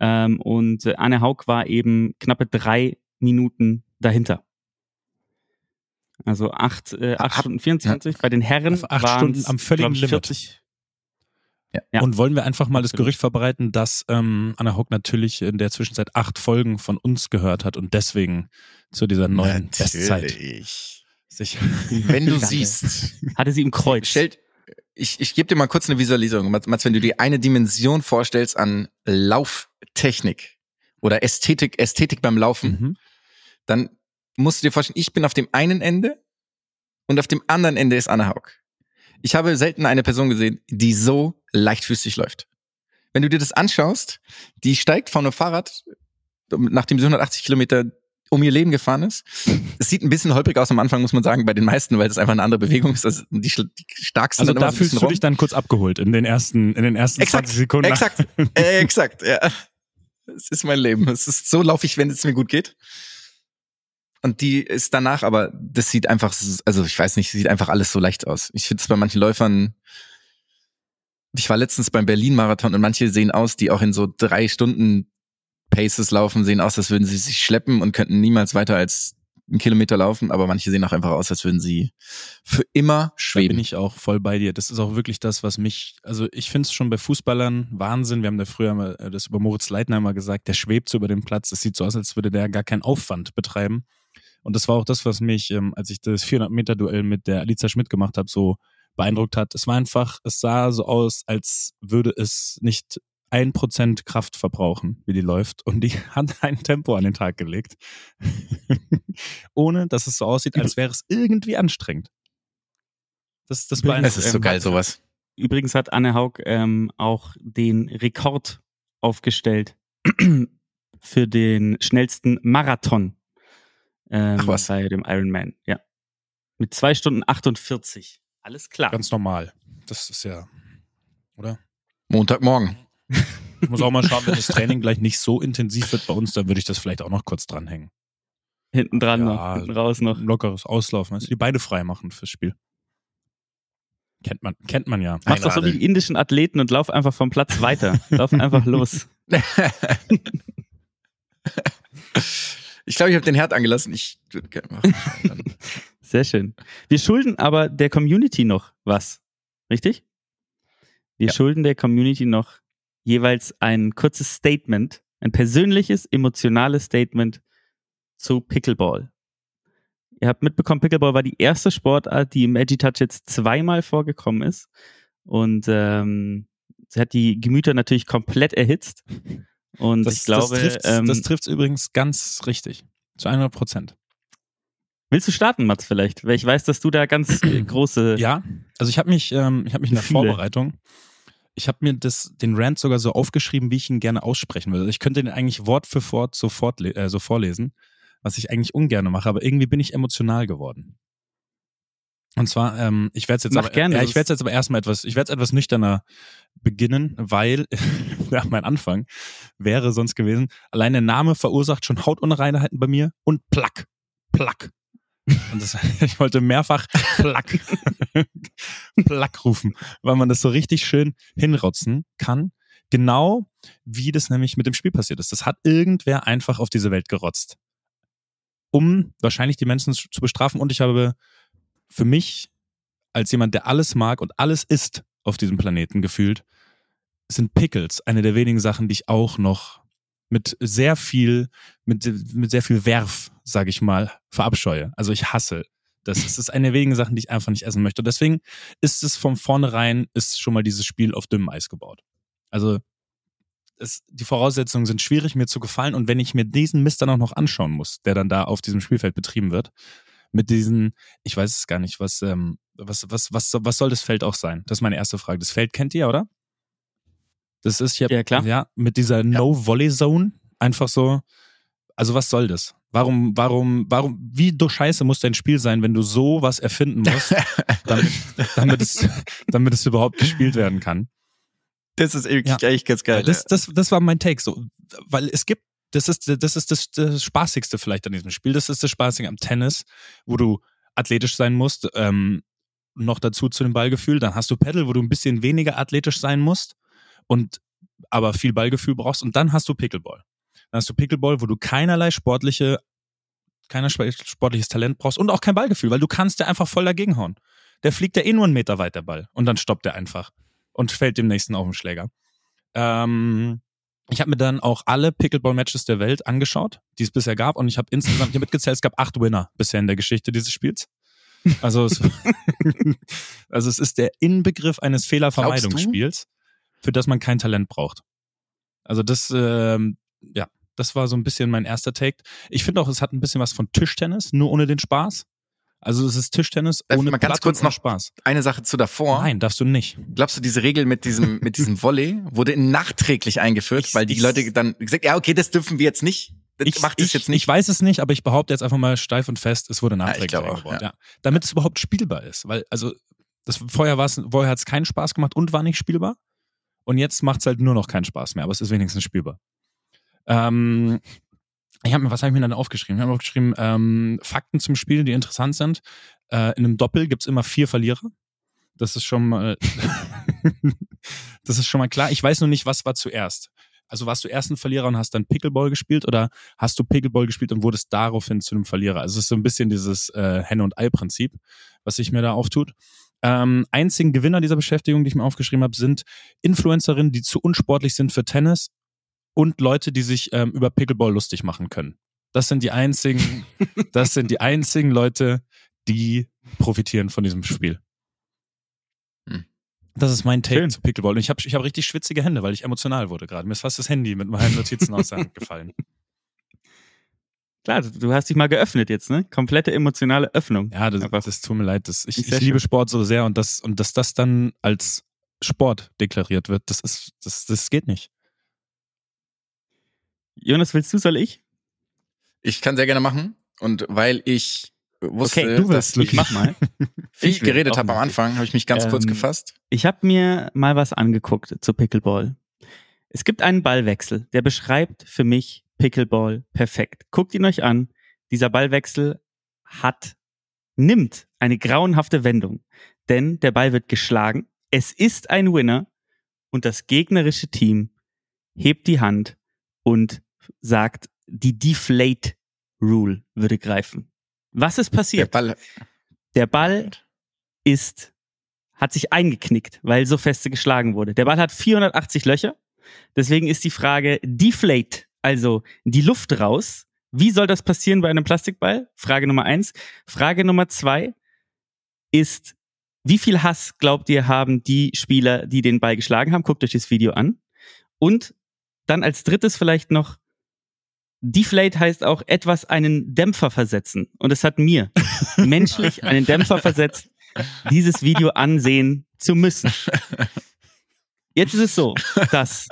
Ähm, und äh, Anne Haug war eben knappe drei Minuten dahinter. Also 8, äh, acht Hab- Stunden 24. Bei den Herren Auf acht waren's, Stunden am völligen Limit. 40. Ja. Ja. Und wollen wir einfach mal das. Gerücht verbreiten, dass ähm, Anna Hock natürlich in der Zwischenzeit acht Folgen von uns gehört hat und deswegen zu dieser neuen Bestzeit Natürlich. sich. Wenn du Danke. siehst, Hatte sie im Kreuz. stellt, ich, ich gebe dir mal kurz eine Visualisierung. Mats, Mats, wenn du dir eine Dimension vorstellst an Lauftechnik oder Ästhetik, Ästhetik beim Laufen, Mhm. dann musst du dir vorstellen, ich bin auf dem einen Ende und auf dem anderen Ende ist Anna Haug. Ich habe selten eine Person gesehen, die so leichtfüßig läuft. Wenn du dir das anschaust, die steigt von einem Fahrrad, nachdem sie 180 Kilometer um ihr Leben gefahren ist. Es sieht ein bisschen holprig aus am Anfang, muss man sagen, bei den meisten, weil das einfach eine andere Bewegung ist. Also die, die starksten Also da fühlst du rum. dich dann kurz abgeholt in den ersten, in den ersten Exakt, 20 Sekunden. Exakt, äh, exakt, ja. Es ist mein Leben. Es ist so laufe ich, wenn es mir gut geht. Und die ist danach, aber das sieht einfach, also ich weiß nicht, sieht einfach alles so leicht aus. Ich finde es bei manchen Läufern. Ich war letztens beim Berlin-Marathon und manche sehen aus, die auch in so drei Stunden Paces laufen, sehen aus, als würden sie sich schleppen und könnten niemals weiter als einen Kilometer laufen, aber manche sehen auch einfach aus, als würden sie für immer Da bin schweben. ich auch voll bei dir. Das ist auch wirklich das, was mich, also ich finde es schon bei Fußballern Wahnsinn. Wir haben da früher mal äh, das über Moritz Leitner mal gesagt, der schwebt so über den Platz. Das sieht so aus, als würde der gar keinen Aufwand betreiben. Und das war auch das, was mich, ähm, als ich das 400-Meter-Duell mit der Alicia Schmidt gemacht habe, so beeindruckt hat. Es war einfach, es sah so aus, als würde es nicht ein Prozent Kraft verbrauchen, wie die läuft. Und die hat ein Tempo an den Tag gelegt. Ohne, dass es so aussieht, als wäre es irgendwie anstrengend. Das, das Es ist so ähm, geil, sowas. Übrigens hat Anne Haug ähm, auch den Rekord aufgestellt für den schnellsten Marathon ähm, Ach was. bei dem Ironman. Ja. Mit zwei Stunden 48. Alles klar. Ganz normal. Das ist ja, oder? Montagmorgen. Ich muss auch mal schauen, wenn das Training gleich nicht so intensiv wird bei uns, dann würde ich das vielleicht auch noch kurz dranhängen. Hinten dran Ja, noch, hinten raus noch. Ein lockeres Auslaufen, also die Beine frei machen fürs Spiel. Kennt man, kennt man ja. Mach doch so wie die indischen Athleten und lauf einfach vom Platz weiter. lauf einfach los. ich glaube, ich habe den Herd angelassen. Ich würde gerne machen. Sehr schön. Wir schulden aber der Community noch was. Richtig? Wir Ja. schulden der Community noch jeweils ein kurzes Statement, ein persönliches, emotionales Statement zu Pickleball. Ihr habt mitbekommen, Pickleball war die erste Sportart, die im Edgy Touch jetzt zweimal vorgekommen ist. Und ähm, sie hat die Gemüter natürlich komplett erhitzt. Und Das, ich glaube, das trifft ähm, das übrigens ganz richtig. Zu 100 Prozent. willst du starten, Mats, vielleicht? Weil ich weiß, dass du da ganz äh, große Ja, also ich habe mich, ähm, ich habe mich in der. Vorbereitung, ich habe mir das, den Rant sogar so aufgeschrieben, wie ich ihn gerne aussprechen würde. Ich könnte den eigentlich Wort für Wort sofort le- äh, so vorlesen, was ich eigentlich ungern mache, aber irgendwie bin ich emotional geworden. Und zwar, ähm, ich werde jetzt aber, gerne, ja, das ich werde jetzt aber erstmal etwas, ich werde etwas nüchterner beginnen, weil ja, mein Anfang wäre sonst gewesen, allein der Name verursacht schon Hautunreinheiten bei mir und Plack, Plack. Und das, ich wollte mehrfach Plack, Plack rufen, weil man das so richtig schön hinrotzen kann. Genau wie das nämlich mit dem Spiel passiert ist. Das hat irgendwer einfach auf diese Welt gerotzt. um wahrscheinlich die Menschen zu bestrafen. Und ich habe für mich als jemand, der alles mag und alles isst auf diesem Planeten gefühlt, sind Pickles eine der wenigen Sachen, die ich auch noch mit sehr viel, mit, mit sehr viel Werf, sage ich mal, verabscheue. Also ich hasse das. Ist eine der wenigen Sachen, die ich einfach nicht essen möchte. Und deswegen ist es von vornherein, ist schon mal dieses Spiel auf dünnem Eis gebaut. Also es, die Voraussetzungen sind schwierig, mir zu gefallen. Und wenn ich mir diesen Mist dann auch noch anschauen muss, der dann da auf diesem Spielfeld betrieben wird, mit diesen, ich weiß es gar nicht, was, ähm, was, was, was, was soll das Feld auch sein? Das ist meine erste Frage. Das Feld kennt ihr, oder? Das ist ja, Ja, klar. ja mit dieser No-Volley-Zone einfach so. Also was soll das? Warum, warum, warum, wie du Scheiße muss dein Spiel sein, wenn du so was erfinden musst, damit, damit, es, damit es überhaupt gespielt werden kann? Das ist wirklich Ja. eigentlich ganz geil. Das, das, das war mein Take. So, weil es gibt, das ist, das ist das, das Spaßigste vielleicht an diesem Spiel. Das ist das Spaßige am Tennis, wo du athletisch sein musst, ähm, noch dazu zu dem Ballgefühl. Dann hast du Paddle, wo du ein bisschen weniger athletisch sein musst und aber viel Ballgefühl brauchst. Und dann hast du Pickleball. Dann hast du Pickleball, wo du keinerlei sportliche, keiner sportliches Talent brauchst und auch kein Ballgefühl, weil du kannst ja einfach voll dagegen hauen. Der fliegt ja eh nur einen Meter weit, der Ball. Und dann stoppt er einfach und fällt dem nächsten auf den Schläger. Ähm, ich habe mir dann auch alle Pickleball-Matches der Welt angeschaut, die es bisher gab. Und ich habe insgesamt hier mitgezählt, es gab acht Winner bisher in der Geschichte dieses Spiels. Also es, also es ist der Inbegriff eines Fehlervermeidungsspiels, für das man kein Talent braucht. Also das, ähm, ja, das war so ein bisschen mein erster Take. Ich finde auch, es hat ein bisschen was von Tischtennis, nur ohne den Spaß. Also es ist Tischtennis Darf ohne mal ganz Platte kurz noch- Spaß. Eine Sache zu davor. Nein, darfst du nicht. Glaubst du, diese Regel mit diesem, mit diesem Volley wurde nachträglich eingeführt, Ich- weil die ich- Leute dann gesagt, ja, okay, das dürfen wir jetzt nicht. Das Ich, macht es ich, jetzt nicht. ich weiß es nicht, aber ich behaupte jetzt einfach mal steif und fest, es wurde nachträglich auch, eingebaut. ja. Ja. Damit es überhaupt spielbar ist. Weil, also, das, vorher, war's, vorher hat es keinen Spaß gemacht und war nicht spielbar. Und jetzt macht es halt nur noch keinen Spaß mehr, aber es ist wenigstens spielbar. Ähm, ich habe was habe ich mir dann aufgeschrieben? Ich habe mir aufgeschrieben, ähm, Fakten zum Spiel, die interessant sind. Äh, in einem Doppel gibt's immer vier Verlierer. Das ist schon mal, das ist schon mal klar. Ich weiß nur nicht, was war zuerst. Also warst du erst ein Verlierer und hast dann Pickleball gespielt oder hast du Pickleball gespielt und wurdest daraufhin zu einem Verlierer? Also es ist so ein bisschen dieses äh, Henne- und Ei-Prinzip, was sich mir da auftut. Ähm, einzigen Gewinner dieser Beschäftigung, die ich mir aufgeschrieben habe, sind Influencerinnen, die zu unsportlich sind für Tennis und Leute, die sich ähm, über Pickleball lustig machen können. Das sind die einzigen, das sind die einzigen Leute, die profitieren von diesem Spiel. Hm. Das ist mein Take Schön. zu Pickleball. Und ich habe ich hab richtig schwitzige Hände, weil ich emotional wurde gerade. Mir ist fast das Handy mit meinen Notizen aus der Hand gefallen. Klar, du, hast dich mal geöffnet jetzt, ne? Komplette emotionale Öffnung. Ja, das, das tut mir leid. Das, ich Ist ich liebe schön. Sport so sehr und das, und dass das dann als Sport deklariert wird, das ist, das, das geht nicht. Jonas, willst du, soll ich? Ich kann sehr gerne machen. Und weil ich wusste, Okay, du willst, dass ich Luki. Mach mal. viel geredet habe am. Anfang, habe ich mich ganz kurz Ähm, gefasst. Ich habe mir mal was angeguckt zu Pickleball. Es gibt einen Ballwechsel, der beschreibt für mich Pickleball perfekt. Guckt ihn euch an. Dieser Ballwechsel hat, nimmt eine grauenhafte Wendung. Denn der Ball wird geschlagen. Es ist ein Winner und das gegnerische Team hebt die Hand und sagt, die Deflate Rule würde greifen. Was ist Der passiert? Ball, Der Ball ist, hat sich eingeknickt, weil so feste geschlagen wurde. Der Ball hat 480 Löcher. Deswegen ist die Frage deflate, also die Luft raus. Wie soll das passieren bei einem Plastikball? Frage Nummer eins. Frage Nummer zwei ist, wie viel Hass glaubt ihr haben die Spieler, die den Ball geschlagen haben? Guckt euch das Video an. Und dann als drittes vielleicht noch, Deflate heißt auch etwas einen Dämpfer versetzen. Und es hat mir menschlich einen Dämpfer versetzt, dieses Video ansehen zu müssen. Jetzt ist es so, dass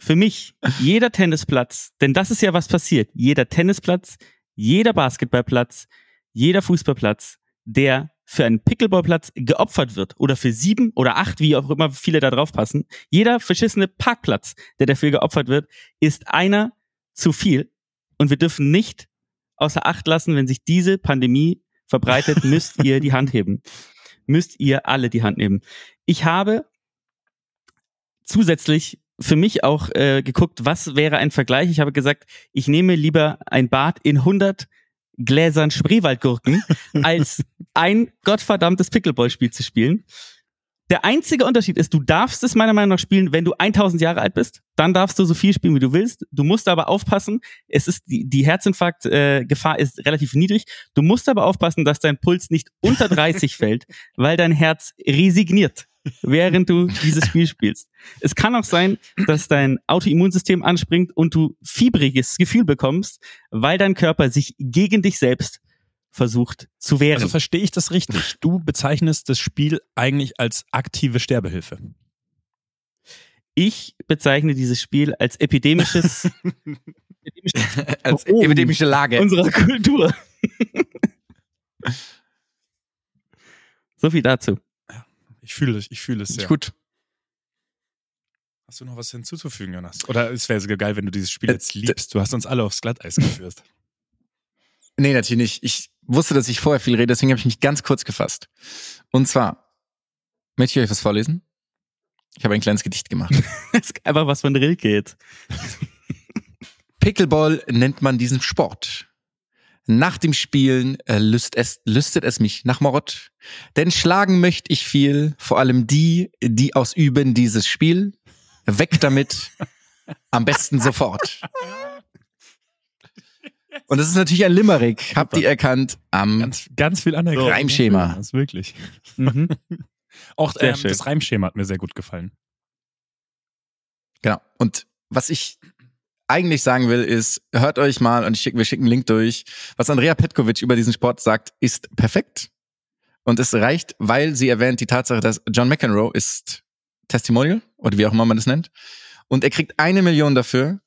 für mich jeder Tennisplatz, denn das ist ja was passiert, jeder Tennisplatz, jeder Basketballplatz, jeder Fußballplatz, der für einen Pickleballplatz geopfert wird oder für sieben oder acht, wie auch immer viele da drauf passen, jeder verschissene Parkplatz, der dafür geopfert wird, ist einer zu viel. Und wir dürfen nicht außer Acht lassen, wenn sich diese Pandemie verbreitet, müsst ihr die Hand heben. Müsst ihr alle die Hand nehmen. Ich habe zusätzlich für mich auch äh, geguckt, was wäre ein Vergleich. Ich habe gesagt, ich nehme lieber ein Bad in 100 Gläsern Spreewaldgurken, als ein gottverdammtes Pickleball-Spiel zu spielen. Der einzige Unterschied ist, du darfst es meiner Meinung nach spielen, wenn du 1000 Jahre alt bist. Dann darfst du so viel spielen, wie du willst. Du musst aber aufpassen, es ist die, die Herzinfarkt-Gefahr äh, Gefahr ist relativ niedrig. Du musst aber aufpassen, dass dein Puls nicht unter 30 fällt, weil dein Herz resigniert, während du dieses Spiel spielst. Es kann auch sein, dass dein Autoimmunsystem anspringt und du fiebriges Gefühl bekommst, weil dein Körper sich gegen dich selbst versucht zu wehren. Also verstehe ich das richtig? Du bezeichnest das Spiel eigentlich als aktive Sterbehilfe. ich bezeichne dieses Spiel als epidemisches, epidemisches Als Oh. epidemische Lage. unserer Kultur. so viel dazu. Ich fühle es, ich fühle es sehr. Gut. Hast du noch was hinzuzufügen, Jonas? Oder es wäre sogar geil, wenn du dieses Spiel Äh, jetzt liebst. Du hast uns alle aufs Glatteis geführt. Nee, natürlich nicht. Ich wusste, dass ich vorher viel rede, deswegen habe ich mich ganz kurz gefasst. Und zwar, möchte ich euch was vorlesen? Ich habe ein kleines Gedicht gemacht. Einfach was von Rilke jetzt. Pickleball nennt man diesen Sport. Nach dem Spielen äh, lüst es, lüstet es mich nach Mord. Denn schlagen möchte ich viel, vor allem die, die ausüben dieses Spiel. Weg damit, am besten sofort. Und das ist natürlich ein Limerick, habt ihr erkannt, am Ganz, ganz viel Anerkennung. Reimschema. Das ist wirklich. Mhm. Auch ähm, das Reimschema hat mir sehr gut gefallen. Genau. Und was ich eigentlich sagen will, ist, hört euch mal, und ich schick, wir schicken einen Link durch, was Andrea Petkovic über diesen Sport sagt, ist perfekt. Und es reicht, weil sie erwähnt die Tatsache, dass John McEnroe ist Testimonial, oder wie auch immer man das nennt. Und er kriegt eine Million dafür,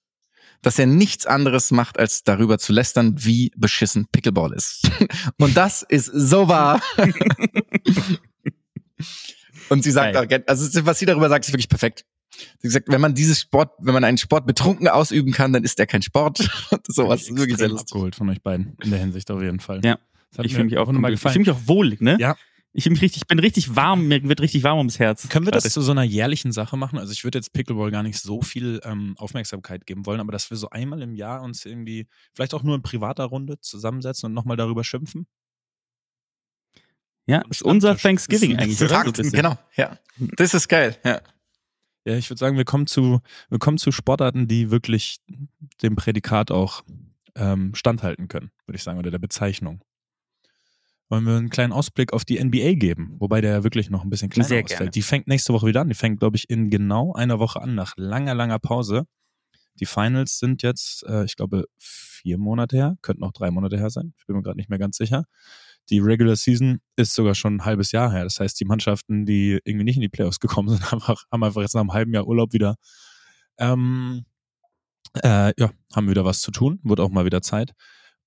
dass er nichts anderes macht, als darüber zu lästern, wie beschissen Pickleball ist. Und das ist so wahr. Und sie sagt auch, also was sie darüber sagt, ist wirklich perfekt. Sie sagt, wenn man dieses Sport, wenn man einen Sport betrunken ausüben kann, dann ist der kein Sport. Und sowas ist wirklich sehr lustig. abgeholt von euch beiden. In der Hinsicht auf jeden Fall. Ja. Das hat Ich fühle mich auch, nochmal ich gefallen. fühle mich auch wohlig, ne? Ja. Ich mich richtig, ich bin richtig warm, mir wird richtig warm ums Herz. Können wir das zu so einer jährlichen Sache machen? Also ich würde jetzt Pickleball gar nicht so viel ähm, Aufmerksamkeit geben wollen, aber dass wir so einmal im Jahr uns irgendwie, vielleicht auch nur in privater Runde zusammensetzen und nochmal darüber schimpfen? Ja, ist unser. Thanksgiving eigentlich, oder? So genau, ja. Das ist geil, ja. Ja, ich würde sagen, wir kommen zu, wir kommen zu Sportarten, die wirklich dem Prädikat auch ähm, standhalten können, würde ich sagen, oder der Bezeichnung. Wollen wir einen kleinen Ausblick auf die NBA geben, wobei der ja wirklich noch ein bisschen kleiner Sehr ausfällt. gerne. Die fängt nächste Woche wieder an. Die fängt, glaube ich, in genau einer Woche an, nach langer, langer Pause. Die Finals sind jetzt, äh, ich glaube, vier Monate her, könnten auch drei Monate her sein. Ich bin mir gerade nicht mehr ganz sicher. Die Regular Season ist sogar schon ein halbes Jahr her. Das heißt, die Mannschaften, die irgendwie nicht in die Playoffs gekommen sind, haben einfach, haben einfach jetzt nach einem halben Jahr Urlaub wieder, ähm, äh, ja, haben wieder was zu tun. Wird auch mal wieder Zeit.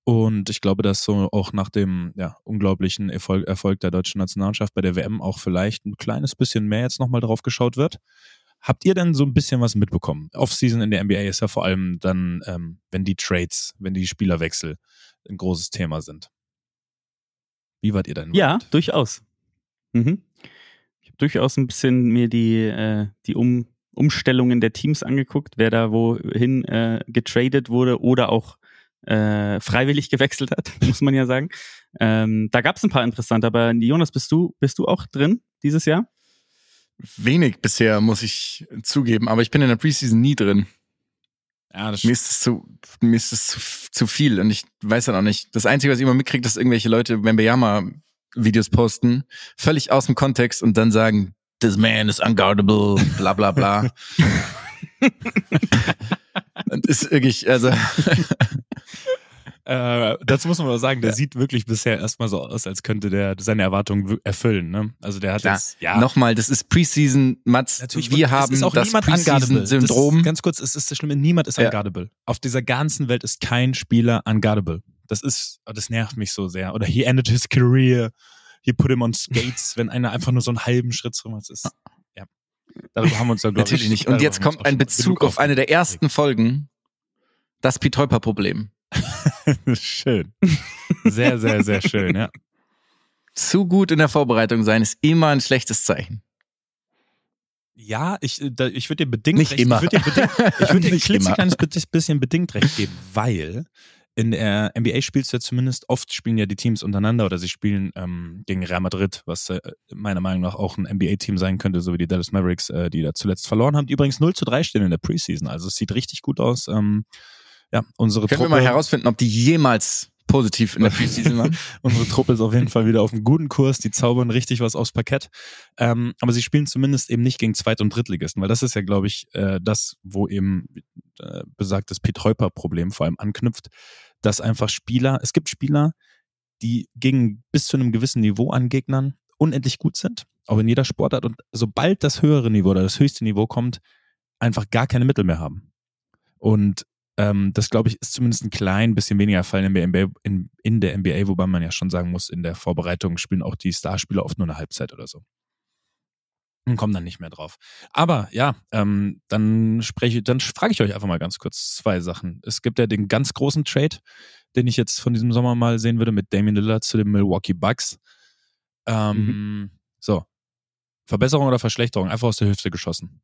Und ich glaube, dass so auch nach dem ja, unglaublichen Erfolg, Erfolg der deutschen Nationalmannschaft bei der WM auch vielleicht ein kleines bisschen mehr jetzt nochmal drauf geschaut wird. Habt ihr denn so ein bisschen was mitbekommen? Offseason in der NBA ist ja vor allem dann, ähm, wenn die Trades, wenn die Spielerwechsel ein großes Thema sind. Wie wart ihr denn? Ja, durchaus. Mhm. Ich habe durchaus ein bisschen mir die, äh, die um Umstellungen der Teams angeguckt, wer da wohin äh, getradet wurde oder auch äh, freiwillig gewechselt hat, muss man ja sagen. Ähm, da gab es ein paar interessante, aber Jonas, bist du, bist du auch drin dieses Jahr? Wenig bisher, muss ich zugeben, aber ich bin in der Preseason nie drin. Ja, das Mir ist es zu, mir ist es zu, zu viel und ich weiß dann auch nicht. Das Einzige, was ich immer mitkriege, ist irgendwelche Leute Wembeyama Videos posten, völlig aus dem Kontext und dann sagen, this man is unguardable, bla bla bla. und ist wirklich, also, Äh, dazu muss man aber sagen, der sieht wirklich bisher erstmal so aus, als könnte der seine Erwartungen erfüllen. Ne? Also der hat Klar. jetzt, ja, nochmal, das ist Preseason, Mats, Natürlich, wir es haben ist auch das. Preseason-Syndrom. Ganz kurz, es ist das Schlimme, niemand ist Ja. unguardable. Auf dieser ganzen Welt ist kein Spieler unguardable. Das ist, oh, das nervt mich so sehr. Oder he ended his career, he put him on skates, wenn einer einfach nur so einen halben Schritt macht. Das ist, ja. Darüber haben wir uns ja, glaube ich. Natürlich nicht. Und jetzt kommt ein Bezug auf eine der ersten Folgen, das Pitäuper-Problem. schön. Sehr, sehr, sehr schön, ja. Zu gut in der Vorbereitung sein ist immer ein schlechtes Zeichen. Ja, ich, äh, da, ich würde dir bedingt Nicht recht, immer. Ich würde dir bedingt, ich würde dir ein klitzekleines bi- bisschen bedingt recht geben, weil in der NBA spielst du ja zumindest, oft spielen ja die Teams untereinander oder sie spielen ähm, gegen Real Madrid, was äh, meiner Meinung nach auch ein NBA-Team sein könnte, so wie die Dallas Mavericks, äh, die da zuletzt verloren haben, die übrigens 0 zu 3 stehen in der Preseason. Also es sieht richtig gut aus. Ähm, ja, unsere Können Truppe, wir mal herausfinden, ob die jemals positiv in der Preseason waren? unsere Truppe ist auf jeden Fall wieder auf einem guten Kurs. Die zaubern richtig was aufs Parkett. Ähm, aber sie spielen zumindest eben nicht gegen Zweit- und Drittligisten, weil das ist ja, glaube ich, äh, das, wo eben äh, besagtes Pete-Heuper-Problem vor allem anknüpft, dass einfach Spieler, es gibt Spieler, die gegen bis zu einem gewissen Niveau an Gegnern unendlich gut sind, auch in jeder Sportart. Und sobald das höhere Niveau oder das höchste Niveau kommt, einfach gar keine Mittel mehr haben. Und ähm, das, glaube ich, ist zumindest ein klein bisschen weniger Fall in der, NBA, in, in der NBA, wobei man ja schon sagen muss, in der Vorbereitung spielen auch die Starspieler oft nur eine Halbzeit oder so. Und kommen dann nicht mehr drauf. Aber ja, ähm, dann spreche, dann frage ich euch einfach mal ganz kurz zwei Sachen. Es gibt ja den ganz großen Trade, den ich jetzt von diesem Sommer mal sehen würde, mit Damian Lillard zu den Milwaukee Bucks. Ähm, So. Verbesserung oder Verschlechterung? Einfach aus der Hüfte geschossen.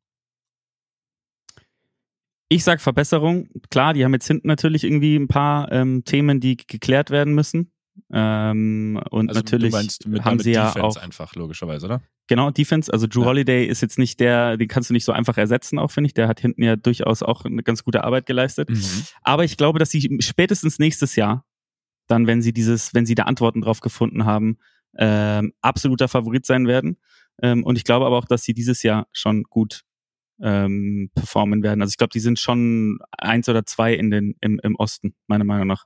Ich sag Verbesserung. Klar, die haben jetzt hinten natürlich irgendwie ein paar ähm, Themen, die geklärt werden müssen. Ähm, und Also natürlich meinst mit, haben sie ja Defense auch einfach, logischerweise, oder? genau Defense. Also Drew Ja. Holiday ist jetzt nicht der, den kannst du nicht so einfach ersetzen, auch finde ich. Der hat hinten ja durchaus auch eine ganz gute Arbeit geleistet. Mhm. Aber ich glaube, dass sie spätestens nächstes Jahr, dann, wenn sie dieses, wenn sie da Antworten drauf gefunden haben, ähm, absoluter Favorit sein werden. Ähm, und ich glaube aber auch, dass sie dieses Jahr schon gut ähm, performen werden. Also ich glaube, die sind schon eins oder zwei in den, im, im Osten, meiner Meinung nach.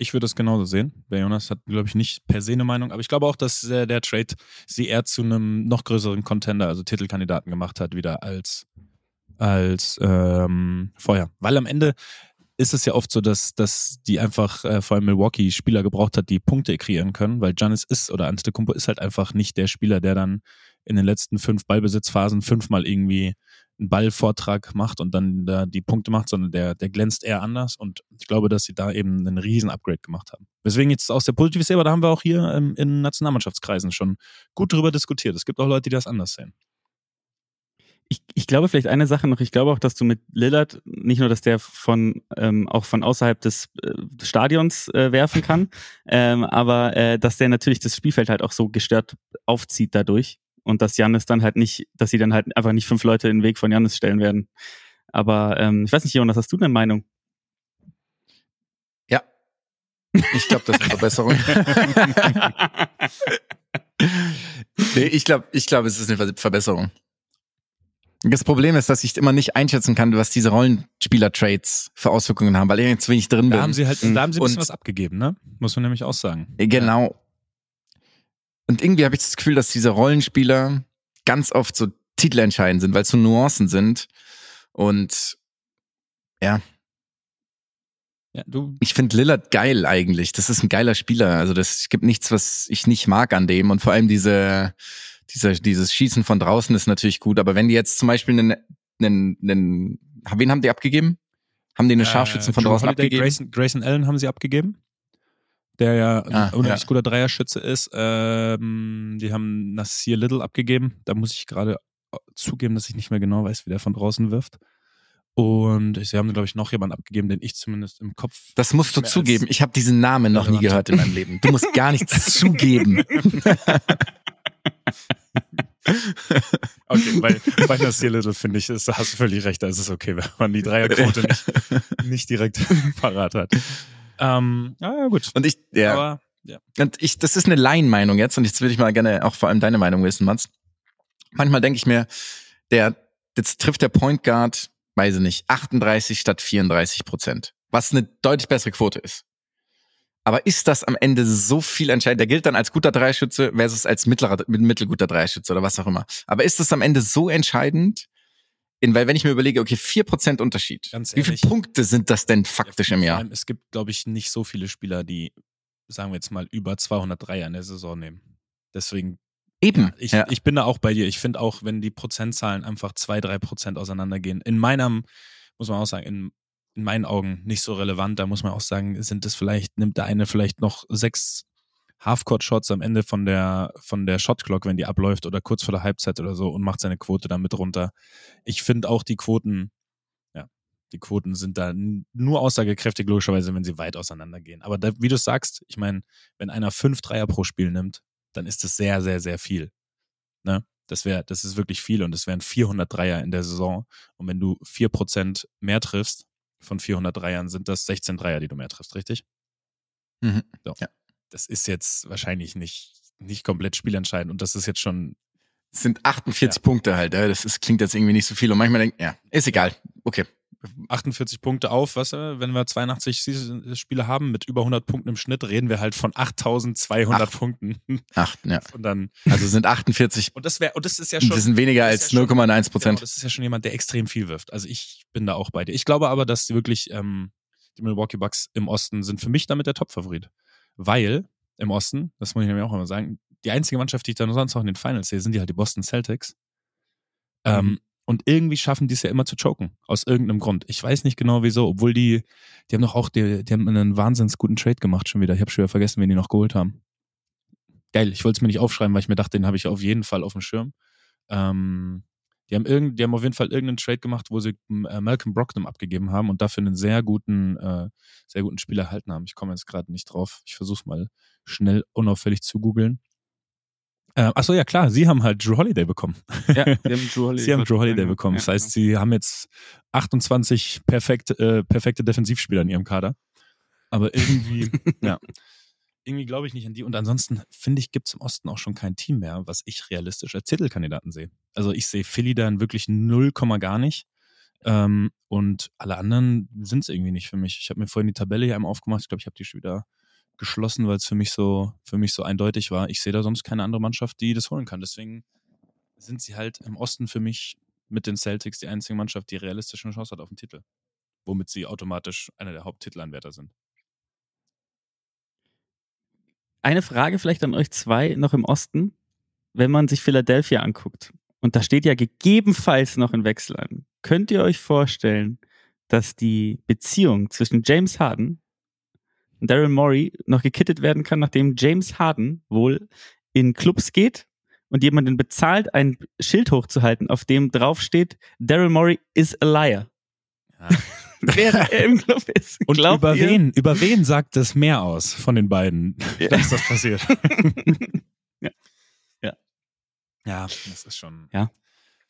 Ich würde es genauso sehen. Der Jonas hat, glaube ich, nicht per se eine Meinung, aber ich glaube auch, dass äh, der Trade sie eher zu einem noch größeren Contender, also Titelkandidaten gemacht hat, wieder als, als ähm, vorher. Weil am Ende ist es ja oft so, dass, dass die einfach äh, vor allem Milwaukee Spieler gebraucht hat, die Punkte kreieren können, weil Giannis ist oder Antetokounmpo ist halt einfach nicht der Spieler, der dann in den letzten fünf Ballbesitzphasen fünfmal irgendwie einen Ballvortrag macht und dann da die Punkte macht, sondern der, der glänzt eher anders. Und ich glaube, dass sie da eben einen riesen Upgrade gemacht haben. Deswegen jetzt aus der positiv sehe, aber da haben wir auch hier ähm, in Nationalmannschaftskreisen schon gut drüber diskutiert. Es gibt auch Leute, die das anders sehen. Ich, ich glaube vielleicht eine Sache noch, ich glaube auch, dass du mit Lillard nicht nur, dass der von ähm, auch von außerhalb des äh, Stadions äh, werfen kann, ähm, aber äh, dass der natürlich das Spielfeld halt auch so gestört aufzieht dadurch und dass Jannis dann halt nicht, dass sie dann halt einfach nicht fünf Leute in den Weg von Jannis stellen werden. Aber ähm, ich weiß nicht, Jonas, hast du eine Meinung? Ja. Ich glaube, das ist eine Verbesserung. nee, ich glaube, ich glaub, es ist eine Ver- Verbesserung. Das Problem ist, dass ich immer nicht einschätzen kann, was diese Rollenspieler-Trades für Auswirkungen haben, weil ich jetzt wenig drin bin. Da haben sie halt, da haben sie ein bisschen Und- was abgegeben, ne? Muss man nämlich auch sagen. Genau. Und irgendwie habe ich das Gefühl, dass diese Rollenspieler ganz oft so titelentscheidend sind, weil es so Nuancen sind. Und ja, Ja, du, ich finde Lillard geil eigentlich. Das ist ein geiler Spieler. Also das es gibt nichts, was ich nicht mag an dem. Und vor allem diese, dieser, dieses Schießen von draußen ist natürlich gut. Aber wenn die jetzt zum Beispiel einen, einen, einen wen haben die abgegeben? Haben die eine Scharfschützen von Drew draußen Holiday, abgegeben? Grayson, Grayson Allen haben sie abgegeben. Der ja ein Ah, unheimlich ja. guter Dreierschütze ist. Ähm, die haben Nasir Little abgegeben. Da muss ich gerade zugeben, dass ich nicht mehr genau weiß, wie der von draußen wirft. Und sie haben, glaube ich, noch jemanden abgegeben, den ich zumindest im Kopf. Das musst du zugeben. Ich habe diesen Namen noch nie gehört in meinem Leben. Du musst gar nichts zugeben. Okay, bei, bei Nasir Little finde ich, ist, hast du völlig recht, da ist es okay, wenn man die Dreierquote nicht, nicht direkt parat hat. Ähm, ja, gut. Und ich, ja. Aber ja. Und ich, das ist eine Laienmeinung jetzt und jetzt würde ich mal gerne auch vor allem deine Meinung wissen, Mats. Manchmal denke ich mir, der, jetzt trifft der Point Guard, weiß ich nicht, 38 statt 34 Prozent. Was eine deutlich bessere Quote ist. Aber ist das am Ende so viel entscheidend? Der gilt dann als guter Dreischütze versus als mittlerer, mittelguter Dreischütze oder was auch immer. Aber ist das am Ende so entscheidend? In, weil wenn ich mir überlege, okay, 4% Unterschied. Ganz Wie viele ehrlich. Punkte sind das denn faktisch im Vor Jahr? Es gibt, glaube ich, nicht so viele Spieler, die, sagen wir jetzt mal, über 203 in der Saison nehmen. Deswegen, Eben. ja, ich, ja. ich bin da auch bei dir. Ich finde auch, wenn die Prozentzahlen einfach zwei, drei Prozent auseinandergehen, in meinem, muss man auch sagen, in, in meinen Augen nicht so relevant. Da muss man auch sagen, sind es vielleicht, nimmt der eine vielleicht noch sechs Halfcourt-Shots am Ende von der, von der Shotclock, wenn die abläuft oder kurz vor der Halbzeit oder so und macht seine Quote damit runter. Ich finde auch die Quoten, ja, Die Quoten sind da nur aussagekräftig, logischerweise, wenn sie weit auseinandergehen. Aber da, wie du sagst, ich meine, wenn einer fünf Dreier pro Spiel nimmt, dann ist das sehr, sehr, sehr viel. Ne? Das wäre, das ist wirklich viel und es wären 400 Dreier in der Saison. Und wenn du 4% mehr triffst von 400 Dreiern, sind das 16 Dreier, die du mehr triffst, richtig? Mhm. So. Ja. Das ist jetzt wahrscheinlich nicht, nicht komplett spielentscheidend und das ist jetzt schon Es sind 48 Punkte halt. ja. Das ist, klingt jetzt irgendwie nicht so viel. Und manchmal denkt, ja, ist egal. Okay. 48 Punkte auf, was, wenn wir 82 Season- Spiele haben mit über 100 Punkten im Schnitt, reden wir halt von 8200 Ach. Punkten. Acht, ja. Und dann, Also sind 48, und das wäre, und das ist ja schon. das sind weniger als ja schon- 0,1 Genau, Prozent. das ist ja schon jemand, der extrem viel wirft. Also ich bin da auch bei dir. Ich glaube aber, dass die wirklich ähm, die Milwaukee Bucks im Osten sind für mich damit der Top-Favorit. Weil im Osten, das muss ich nämlich auch immer sagen, die einzige Mannschaft, die ich dann sonst auch in den Finals sehe, sind die halt die Boston Celtics. Ähm, Mhm. Und irgendwie schaffen die es ja immer zu choken. Aus irgendeinem Grund. Ich weiß nicht genau wieso, obwohl die, die haben doch auch, die, die haben einen wahnsinns guten Trade gemacht schon wieder. Ich habe schon wieder vergessen, wen die noch geholt haben. Geil, ich wollte es mir nicht aufschreiben, weil ich mir dachte, den habe ich auf jeden Fall auf dem Schirm. Ähm, die haben, irgend, die haben auf jeden Fall irgendeinen Trade gemacht, wo sie äh, Malcolm Brogdon abgegeben haben und dafür einen sehr guten, äh, sehr guten Spieler erhalten haben. Ich komme jetzt gerade nicht drauf. Ich versuche mal schnell unauffällig zu googeln. Äh, achso, ja klar, sie haben halt Drew Holiday bekommen. Ja, sie haben Drew Holiday, Sie haben Drew Holiday bekommen. Ja, Das heißt, sie haben jetzt 28 perfekt, äh, perfekte Defensivspieler in ihrem Kader. Aber irgendwie, ja, irgendwie glaube ich nicht an die. Und ansonsten finde ich, gibt es im Osten auch schon kein Team mehr, was ich realistisch als Titelkandidaten sehe. Also ich sehe Philly dann wirklich 0, gar nicht. Ähm, und alle anderen sind es irgendwie nicht für mich. Ich habe mir vorhin die Tabelle hier einmal aufgemacht. Ich glaube, ich habe die schon wieder geschlossen, weil es für mich so, für mich so eindeutig war. Ich sehe da sonst keine andere Mannschaft, die das holen kann. Deswegen sind sie halt im Osten für mich mit den Celtics die einzige Mannschaft, die realistisch eine Chance hat auf den Titel. Womit sie automatisch einer der Haupttitelanwärter sind. Eine Frage vielleicht an euch zwei noch im Osten. Wenn man sich Philadelphia anguckt, und da steht ja gegebenenfalls noch ein Wechsel an, könnt ihr euch vorstellen, dass die Beziehung zwischen James Harden Daryl Morey noch gekittet werden kann, nachdem James Harden wohl in Clubs geht und jemanden bezahlt, ein Schild hochzuhalten, auf dem draufsteht, Daryl Morey is a liar. Ja. Während er im Club ist. Und Glaubt über ihr? wen, über wen sagt es mehr aus von den beiden, Ja. dass das passiert? Ja. Ja. Ja, das ist schon.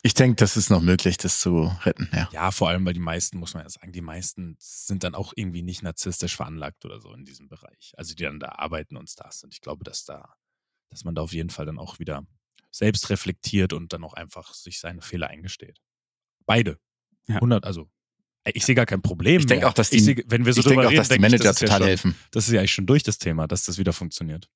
Ich denke, das ist noch möglich, das zu retten, ja. Ja, vor allem, weil die meisten, muss man ja sagen, die meisten sind dann auch irgendwie nicht narzisstisch veranlagt oder so in diesem Bereich. Also die dann da arbeiten und Stars sind. Ich glaube, dass da, dass man da auf jeden Fall dann auch wieder selbst reflektiert und dann auch einfach sich seine Fehler eingesteht. Beide. Ja. 100, also ich sehe gar kein Problem. Ich denke auch, dass die, ich seh, wenn wir so ich drüber auch, reden, dass die ich, Manager das ist ja total schon, helfen. Das ist ja eigentlich schon durch das Thema, dass das wieder funktioniert.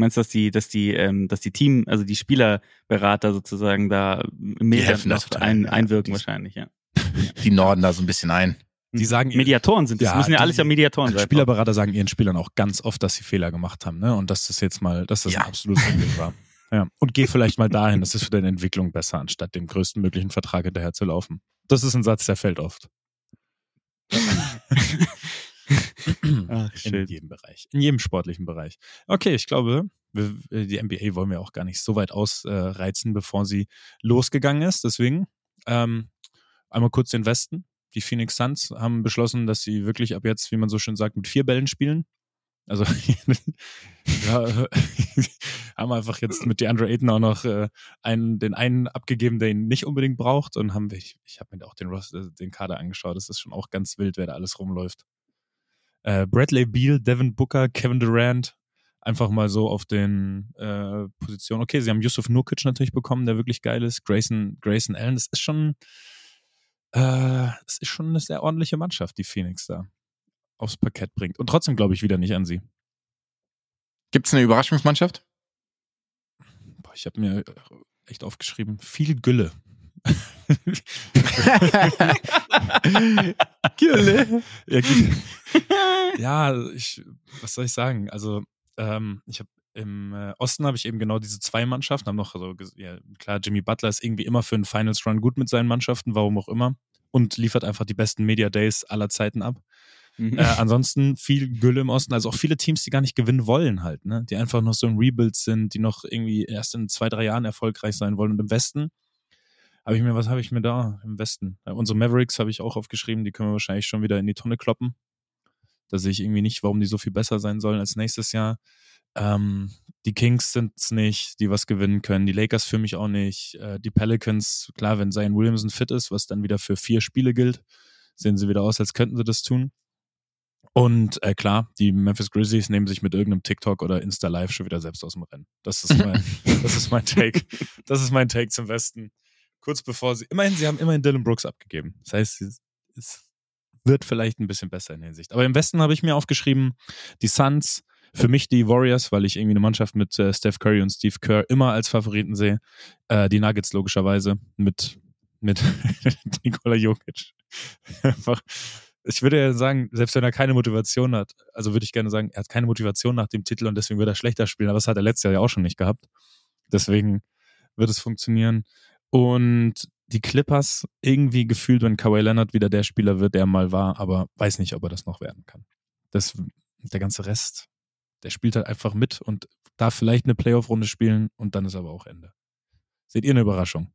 Du meinst, dass die, dass die, ähm, dass die Team, also die Spielerberater sozusagen da mehr noch ein, ja. einwirken Die- wahrscheinlich, ja. Die Norden da so ein bisschen ein. Die sagen, Mediatoren sind das. Ja, müssen ja die- alles ja Mediatoren sein. Spielerberater sagen ihren Spielern auch ganz oft, dass sie Fehler gemacht haben, ne? Und dass das jetzt mal, dass das Ja. ein absolutes Ding war. Ja. Und geh vielleicht mal dahin, das ist für deine Entwicklung besser, anstatt dem größten möglichen Vertrag hinterher zu laufen. Das ist ein Satz, der fällt oft. Ach, In jedem Bereich. In jedem sportlichen Bereich. Okay, ich glaube, wir, äh, die NBA wollen wir auch gar nicht so weit ausreizen, bevor sie losgegangen ist. Deswegen ähm, einmal kurz den Westen. Die Phoenix Suns haben beschlossen, dass sie wirklich ab jetzt, wie man so schön sagt, mit vier Bällen spielen. Also ja, haben einfach jetzt mit DeAndre Ayton auch noch äh, einen, den einen abgegeben, der ihn nicht unbedingt braucht und haben ich, ich habe mir auch den, Ross, äh, den Kader angeschaut. Das ist schon auch ganz wild, wer da alles rumläuft. Äh, Bradley Beal, Devin Booker, Kevin Durant, einfach mal so auf den äh, Positionen. Okay, sie haben Yusuf Nurkic natürlich bekommen, der wirklich geil ist. Grayson, Grayson Allen, das ist schon, äh, das ist schon eine sehr ordentliche Mannschaft, die Phoenix da aufs Parkett bringt. Und trotzdem glaube ich wieder nicht an sie. Gibt es eine Überraschungsmannschaft? Boah, ich habe mir echt aufgeschrieben, viel Gülle. Gülle. Ja, ich, was soll ich sagen? Also, ähm, ich habe im äh, Osten habe ich eben genau diese zwei Mannschaften, haben noch so, ges- ja, klar, Jimmy Butler ist irgendwie immer für einen Finals Run gut mit seinen Mannschaften, warum auch immer, und liefert einfach die besten Media Days aller Zeiten ab. Mhm. Äh, ansonsten viel Gülle im Osten, also auch viele Teams, die gar nicht gewinnen wollen halt, ne? Die einfach noch so ein Rebuild sind, die noch irgendwie erst in zwei, drei Jahren erfolgreich sein wollen. Und im Westen Habe ich mir, was habe ich mir da im Westen? Ja, unsere Mavericks habe ich auch aufgeschrieben, die können wir wahrscheinlich schon wieder in die Tonne kloppen. Da sehe ich irgendwie nicht, warum die so viel besser sein sollen als nächstes Jahr. Ähm, die Kings sind es nicht, die was gewinnen können. Die Lakers für mich auch nicht. Äh, die Pelicans, klar, wenn Zion Williamson fit ist, was dann wieder für vier Spiele gilt, sehen sie wieder aus, als könnten sie das tun. Und äh, klar, die Memphis Grizzlies nehmen sich mit irgendeinem TikTok oder Insta Live schon wieder selbst aus dem Rennen. Das ist mein, das ist mein Take. Das ist mein Take zum Westen. Kurz bevor sie, immerhin, sie haben immerhin Dylan Brooks abgegeben. Das heißt, es, wird vielleicht ein bisschen besser in Hinsicht. Aber im Westen habe ich mir aufgeschrieben, die Suns, für mich die Warriors, weil ich irgendwie eine Mannschaft mit äh, Steph Curry und Steve Kerr immer als Favoriten sehe. Äh, die Nuggets logischerweise mit, mit Nikola Jokic. Einfach, ich würde ja sagen, selbst wenn er keine Motivation hat, also würde ich gerne sagen, er hat keine Motivation nach dem Titel und deswegen wird er schlechter spielen, aber das hat er letztes Jahr ja auch schon nicht gehabt. Deswegen wird es funktionieren. Und die Clippers irgendwie gefühlt, wenn Kawhi Leonard wieder der Spieler wird, der mal war, aber weiß nicht, ob er das noch werden kann. Das, der ganze Rest, der spielt halt einfach mit und darf vielleicht eine Playoff-Runde spielen und dann ist aber auch Ende. Seht ihr eine Überraschung?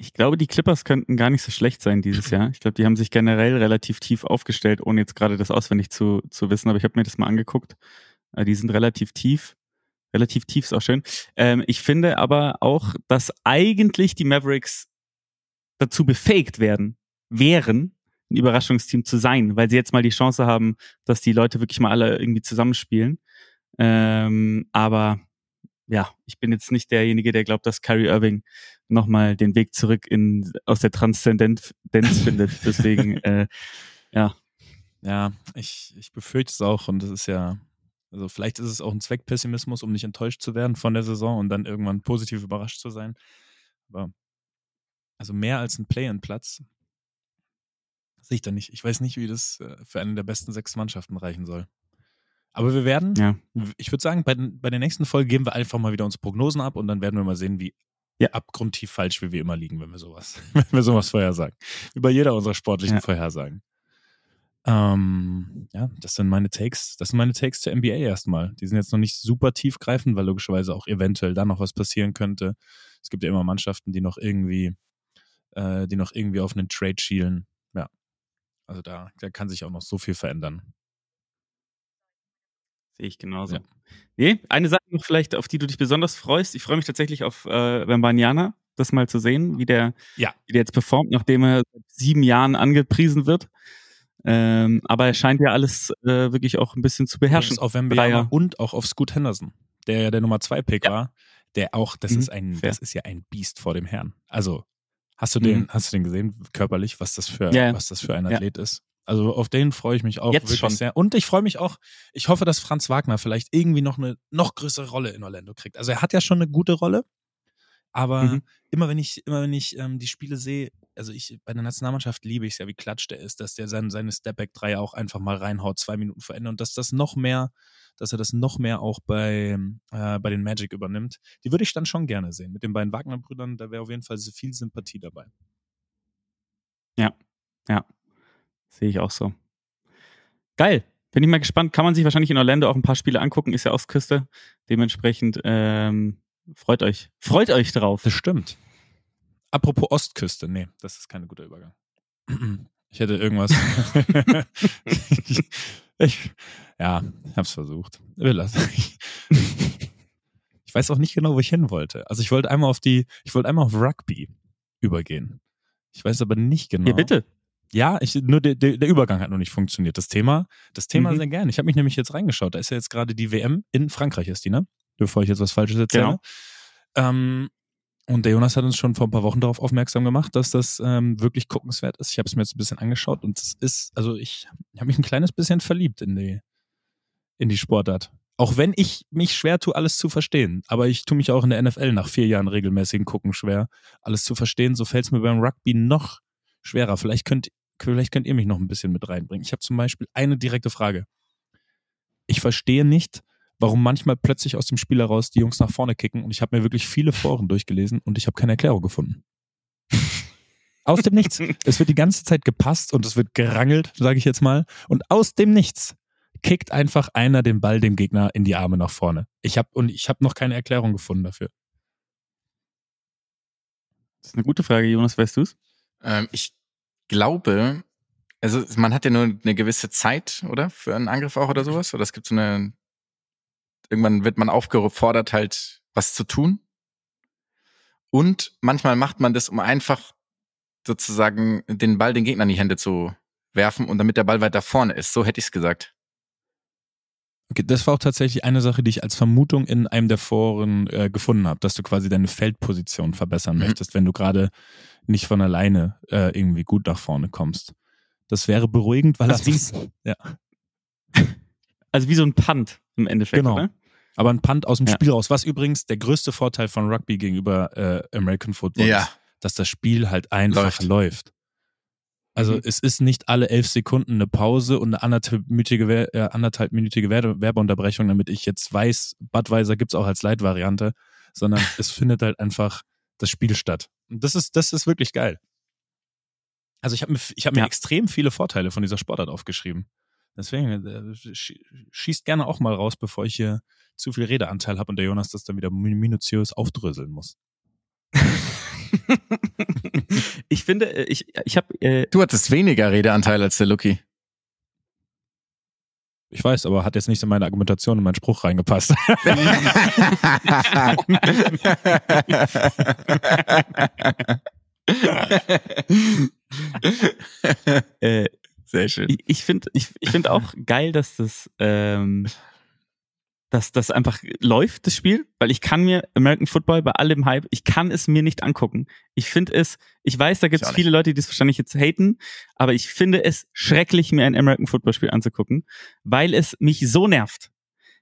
Ich glaube, die Clippers könnten gar nicht so schlecht sein dieses Jahr. Ich glaube, die haben sich generell relativ tief aufgestellt, ohne jetzt gerade das auswendig zu, zu wissen, aber ich habe mir das mal angeguckt. Äh, die sind relativ tief. Relativ tief ist auch schön. Ähm, ich finde aber auch, dass eigentlich die Mavericks dazu befähigt werden, wären, ein Überraschungsteam zu sein, weil sie jetzt mal die Chance haben, dass die Leute wirklich mal alle irgendwie zusammenspielen. Ähm, aber ja, ich bin jetzt nicht derjenige, der glaubt, dass Kyrie Irving nochmal den Weg zurück in, aus der Transzendenz findet. Deswegen, äh, ja. Ja, ich, ich befürchte es auch und es ist ja, also vielleicht ist es auch ein Zweckpessimismus, um nicht enttäuscht zu werden von der Saison und dann irgendwann positiv überrascht zu sein. Aber also mehr als ein Play-in-Platz sehe ich da nicht. Ich weiß nicht, wie das äh, für eine der besten sechs Mannschaften reichen soll. Aber wir werden, Ja. ich würde sagen, bei, bei der nächsten Folge geben wir einfach mal wieder unsere Prognosen ab und dann werden wir mal sehen, wie Ja. abgrundtief falsch wir wie immer liegen, wenn wir sowas, wenn wir sowas vorhersagen. Über jeder unserer sportlichen Ja. Vorhersagen. Ähm, ja, das sind meine Takes. Das sind meine Takes zur NBA erstmal. Die sind jetzt noch nicht super tiefgreifend, weil logischerweise auch eventuell da noch was passieren könnte. Es gibt ja immer Mannschaften, die noch irgendwie, äh, die noch irgendwie auf einen Trade schielen. Ja. Also da, da kann sich auch noch so viel verändern. Sehe ich genauso. Ja. Nee, eine Sache noch vielleicht, auf die du dich besonders freust. Ich freue mich tatsächlich auf äh, das mal zu sehen, wie der, Ja. wie der jetzt performt, nachdem er seit sieben Jahren angepriesen wird. Ähm, aber er scheint ja alles äh, wirklich auch ein bisschen zu beherrschen. Übrigens auf Dreier. und auch auf Scoot Henderson, der ja der Nummer zwei Pick Ja. war, der auch, das Mhm, ist ein, fair. das ist ja ein Biest vor dem Herrn. Also hast du den, Mhm. hast du den gesehen körperlich, was das für, Ja, ja. was das für ein Ja. Athlet ist? Also auf den freue ich mich auch Jetzt wirklich schon. sehr. Und ich freue mich auch, ich hoffe, dass Franz Wagner vielleicht irgendwie noch eine noch größere Rolle in Orlando kriegt. Also er hat ja schon eine gute Rolle, aber Mhm. immer wenn ich, immer wenn ich ähm, die Spiele sehe, also ich bei der Nationalmannschaft liebe ich es ja, wie klatsch der ist, dass der sein, seine Stepback-Dreier auch einfach mal reinhaut, zwei Minuten vor Ende und dass das noch mehr, dass er das noch mehr auch bei, äh, bei den Magic übernimmt. Die würde ich dann schon gerne sehen. Mit den beiden Wagner-Brüdern, da wäre auf jeden Fall viel Sympathie dabei. Sehe ich auch so. Geil. Bin ich mal gespannt. Kann man sich wahrscheinlich in Orlando auch ein paar Spiele angucken. Ist ja Ostküste. Dementsprechend ähm, freut euch. Freut euch drauf. Das stimmt. Apropos Ostküste, nee, das ist kein guter Übergang. Ich hätte irgendwas. ich, ich, ja, ich hab's versucht. Wir lassen. Ich weiß auch nicht genau, wo ich hin wollte. Also ich wollte einmal auf die, ich wollte einmal auf Rugby übergehen. Ich weiß aber nicht genau. Hier, bitte. Ja, ich, nur der, der, der Übergang hat noch nicht funktioniert. Das Thema, das Thema Mhm. sehr gern. Ich habe mich nämlich jetzt reingeschaut. Da ist ja jetzt gerade die WM in Frankreich, ist die, ne? Bevor ich jetzt was Falsches erzähle. Genau. Ähm, und der Jonas hat uns schon vor ein paar Wochen darauf aufmerksam gemacht, dass das ähm, wirklich guckenswert ist. Ich habe es mir jetzt ein bisschen angeschaut und es ist, also ich, ich habe mich ein kleines bisschen verliebt in die, in die Sportart. Auch wenn ich mich schwer tue, alles zu verstehen. Aber ich tue mich auch in der NFL nach vier Jahren regelmäßigen Gucken schwer, alles zu verstehen. So fällt es mir beim Rugby noch schwerer. Vielleicht könnt, vielleicht könnt ihr mich noch ein bisschen mit reinbringen. Ich habe zum Beispiel eine direkte Frage. Ich verstehe nicht, warum manchmal plötzlich aus dem Spiel heraus die Jungs nach vorne kicken und ich habe mir wirklich viele Foren durchgelesen und ich habe keine Erklärung gefunden. Aus dem Nichts. Es wird die ganze Zeit gepasst und es wird gerangelt, sage ich jetzt mal. Und aus dem Nichts kickt einfach einer den Ball dem Gegner in die Arme nach vorne. Ich habe und ich habe noch keine Erklärung gefunden dafür. Das ist eine gute Frage, Jonas, weißt du's? Ähm, ich glaube, also man hat ja nur eine gewisse Zeit, oder? Für einen Angriff auch oder sowas. Oder es gibt so eine, irgendwann wird man aufgefordert, halt was zu tun. Und manchmal macht man das, um einfach sozusagen den Ball den Gegner in die Hände zu werfen und damit der Ball weiter vorne ist. So hätte ich es gesagt. Okay, das war auch tatsächlich eine Sache, die ich als Vermutung in einem der Foren äh, gefunden habe, dass du quasi deine Feldposition verbessern Mhm. möchtest, wenn du gerade nicht von alleine äh, irgendwie gut nach vorne kommst. Das wäre beruhigend, weil Das das, ja. Also wie so ein Punt im Endeffekt, Genau. oder? aber ein Punt aus dem Ja. Spiel raus. Was übrigens der größte Vorteil von Rugby gegenüber äh, American Football Ja. ist, dass das Spiel halt einfach Läuft. läuft. Also Mhm. es ist nicht alle elf Sekunden eine Pause und eine anderthalbminütige, äh, anderthalbminütige Werbe Werbeunterbrechung, damit ich jetzt weiß, Budweiser gibt's auch als Leitvariante, sondern es findet halt einfach das Spiel statt. Und das ist, das ist wirklich geil. Also ich habe mir, ich hab mir Ja. extrem viele Vorteile von dieser Sportart aufgeschrieben. Deswegen äh, schie- schießt gerne auch mal raus, bevor ich hier zu viel Redeanteil habe und der Jonas das dann wieder min- minutiös aufdröseln muss. ich finde, äh, ich, ich habe äh, Du hattest weniger Redeanteil als der Lucky. Ich weiß, aber hat jetzt nicht in meine Argumentation und meinen Spruch reingepasst. äh, Sehr schön. ich, ich finde ich, ich find auch geil, dass das, ähm, dass das einfach läuft, das Spiel, weil ich kann mir American Football bei allem Hype, ich kann es mir nicht angucken. Ich finde es, ich weiß, da gibt es viele Leute, die es wahrscheinlich jetzt haten, aber ich finde es schrecklich, mir ein American Football Spiel anzugucken, weil es mich so nervt.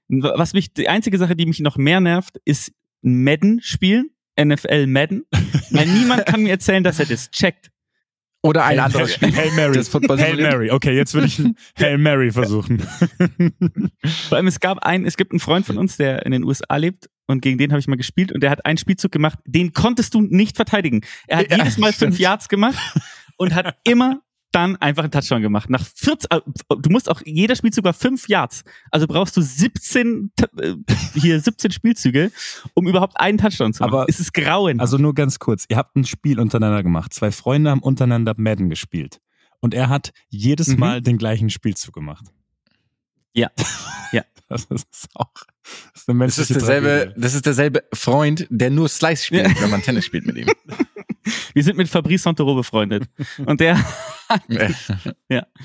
Was mich, die einzige Sache, die mich noch mehr nervt, ist Madden spielen, NFL Madden, weil niemand kann mir erzählen, dass er das checkt. Oder ein Hail- anderes Spiel. Hail Mary. Hail. Mary. Okay, jetzt will ich Hail Mary versuchen. Vor allem, es gab einen, es gibt einen Freund von uns, der in den USA lebt und gegen den habe ich mal gespielt und der hat einen Spielzug gemacht, den konntest du nicht verteidigen. Er hat Ja, jedes Mal fünf stimmt. Yards gemacht und hat immer dann einfach einen Touchdown gemacht. Nach 14, äh, du musst auch, jeder Spielzug war fünf Yards. Also brauchst du 17, T- äh, hier 17 Spielzüge, um überhaupt einen Touchdown zu machen. Aber- es ist grauen. Also nur ganz kurz. Ihr habt ein Spiel untereinander gemacht. Zwei Freunde haben untereinander Madden gespielt. Und er hat jedes Mhm. Mal den gleichen Spielzug gemacht. Ja. Ja. Das ist auch das ist eine Das ist menschliche derselbe, Tragödie. das ist derselbe Freund, der nur Slice spielt, wenn man Tennis spielt mit ihm. Wir sind mit Fabrice Santoro befreundet. Und der,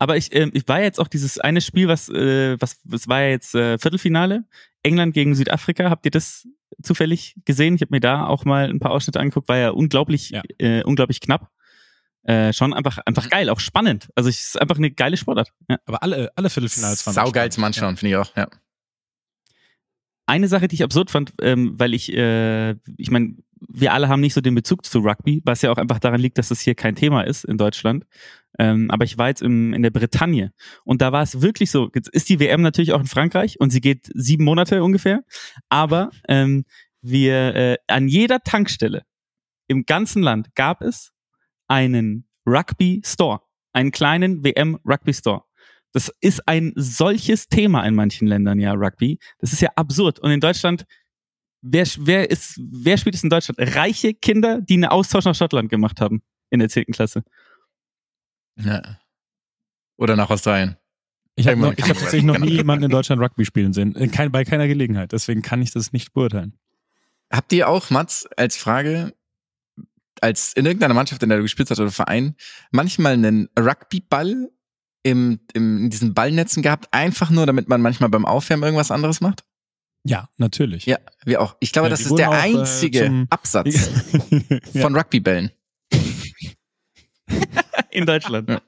Aber ich, ähm, ich war jetzt auch dieses eine Spiel, was, äh, was, was war ja jetzt äh, Viertelfinale, England gegen Südafrika. Habt ihr das zufällig gesehen? Ich habe mir da auch mal ein paar Ausschnitte angeguckt, war ja unglaublich, Ja. Äh, unglaublich knapp. Äh, schon einfach, einfach geil, auch spannend. Also es ist einfach eine geile Sportart. Ja. Aber alle, alle Viertelfinals waren Saugeil zum. Anschauen, finde ich auch. Ja. Eine Sache, die ich absurd fand, ähm, weil ich, äh, ich meine, wir alle haben nicht so den Bezug zu Rugby, was ja auch einfach daran liegt, dass das hier kein Thema ist in Deutschland. Ähm, aber ich war jetzt im, in der Bretagne und da war es wirklich so. Jetzt ist die WM natürlich auch in Frankreich und sie geht sieben Monate ungefähr. Aber ähm, wir äh, an jeder Tankstelle im ganzen Land gab es einen Rugby Store, einen kleinen WM Rugby Store. Das ist ein solches Thema in manchen Ländern, ja, Rugby. Das ist ja absurd. Und in Deutschland, wer, wer ist, wer spielt es in Deutschland? Reiche Kinder, die einen Austausch nach Schottland gemacht haben in der 10. Klasse. ja. Oder nach Australien. Ich habe hab tatsächlich noch nie man- jemanden in Deutschland Rugby spielen sehen. In Kein, bei keiner Gelegenheit. Deswegen kann ich das nicht beurteilen. Habt ihr auch, Mats, als Frage, als in irgendeiner Mannschaft, in der du gespielt hast oder Verein, manchmal einen Rugbyball im, im, in diesen Ballnetzen gehabt, einfach nur, damit man manchmal beim Aufwärmen irgendwas anderes macht? Ja, natürlich. Ja, wir auch. Ich glaube, Ja, das ist der auch, äh, einzige zum- Absatz ja. von Rugbybällen. In Deutschland. Ja.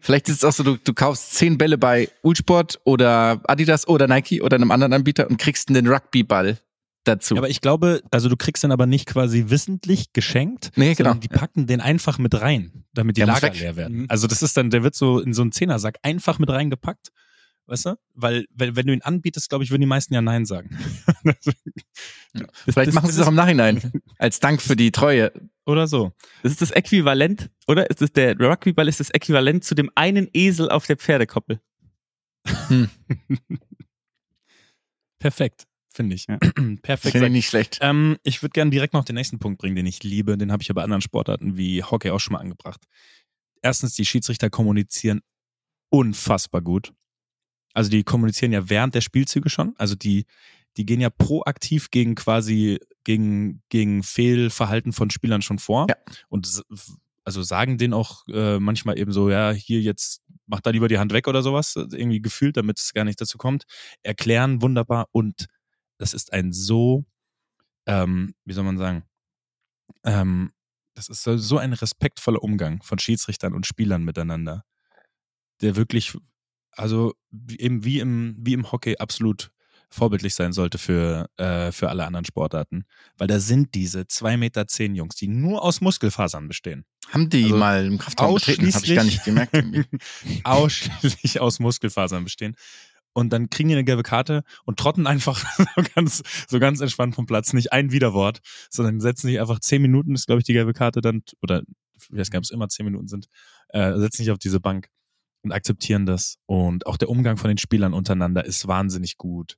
Vielleicht ist es auch so, du, du kaufst zehn Bälle bei Ulsport oder Adidas oder Nike oder einem anderen Anbieter und kriegst einen Rugbyball dazu. Ja, aber ich glaube, also du kriegst den aber nicht quasi wissentlich geschenkt, Nee, sondern genau. die packen den einfach mit rein, damit die Der Lager leer werden. Mhm. Also das ist dann, der wird so in so einen Zehnersack einfach mit reingepackt, weißt du? Weil, weil wenn du ihn anbietest, glaube ich, würden die meisten ja Nein sagen. Vielleicht das- machen sie es auch im Nachhinein. Als Dank für die Treue. Oder so. Das ist das Äquivalent, oder? Ist das der Rugbyball ist das Äquivalent zu dem einen Esel auf der Pferdekoppel. Perfekt. finde ich. Ja. Perfekt. Finde ich nicht schlecht. Ähm, ich würde gerne direkt noch den nächsten Punkt bringen, den ich liebe. Den habe ich ja bei anderen Sportarten wie Hockey auch schon mal angebracht. Erstens, die Schiedsrichter kommunizieren unfassbar gut. Also die kommunizieren ja während der Spielzüge schon. Also die, die gehen ja proaktiv gegen quasi gegen, gegen Fehlverhalten von Spielern schon vor. Ja. Und also sagen denen auch äh, manchmal eben so, ja, hier jetzt mach da lieber die Hand weg oder sowas, äh, irgendwie gefühlt, damit es gar nicht dazu kommt. Erklären wunderbar und das ist ein so, ähm, wie soll man sagen, ähm, das ist so ein respektvoller Umgang von Schiedsrichtern und Spielern miteinander, der wirklich, also eben wie im, wie im Hockey absolut vorbildlich sein sollte für, äh, für alle anderen Sportarten. Weil da sind diese zwei Meter zehn Jungs, die nur aus Muskelfasern bestehen. Haben die Also mal im Kraftraum betreten? Habe ich gar nicht gemerkt. ausschließlich aus Muskelfasern bestehen. Und dann kriegen die eine gelbe Karte und trotten einfach so ganz, so ganz entspannt vom Platz. Nicht ein Widerwort, sondern setzen sich einfach zehn Minuten, ist glaube ich die gelbe Karte dann, oder ich weiß gar nicht, ob es immer zehn Minuten sind, äh, setzen sich auf diese Bank und akzeptieren das. Und auch der Umgang von den Spielern untereinander ist wahnsinnig gut.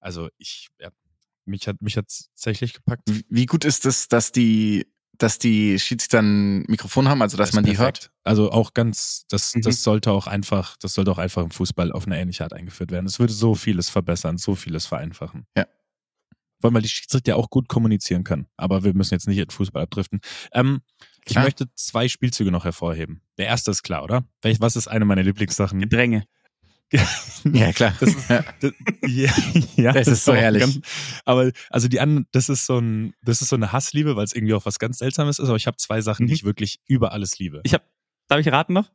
Also ich, ja, mich hat, mich hat's tatsächlich gepackt. Wie- gut ist es, dass die, dass die Schiedsrichter ein Mikrofon haben, also dass Das man die perfekt. hört? Also auch ganz, das, Mhm. das sollte auch einfach, das sollte auch einfach im Fußball auf eine ähnliche Art eingeführt werden. Es würde so vieles verbessern, so vieles vereinfachen. Ja. Weil die Schiedsrichter auch gut kommunizieren können. Aber wir müssen jetzt nicht in Fußball abdriften. Ähm, ich möchte zwei Spielzüge noch hervorheben. Der erste ist klar, oder? Was ist eine meiner Lieblingssachen? Gedränge. Ja, klar. Das ist, Ja. das, ja, ja, Das ist so herrlich. Ganz, aber also die anderen, das ist so ein, das ist so eine Hassliebe, weil es irgendwie auch was ganz Seltsames ist. Aber ich habe zwei Sachen, die Mhm. ich wirklich über alles liebe. Ich hab, darf ich raten noch?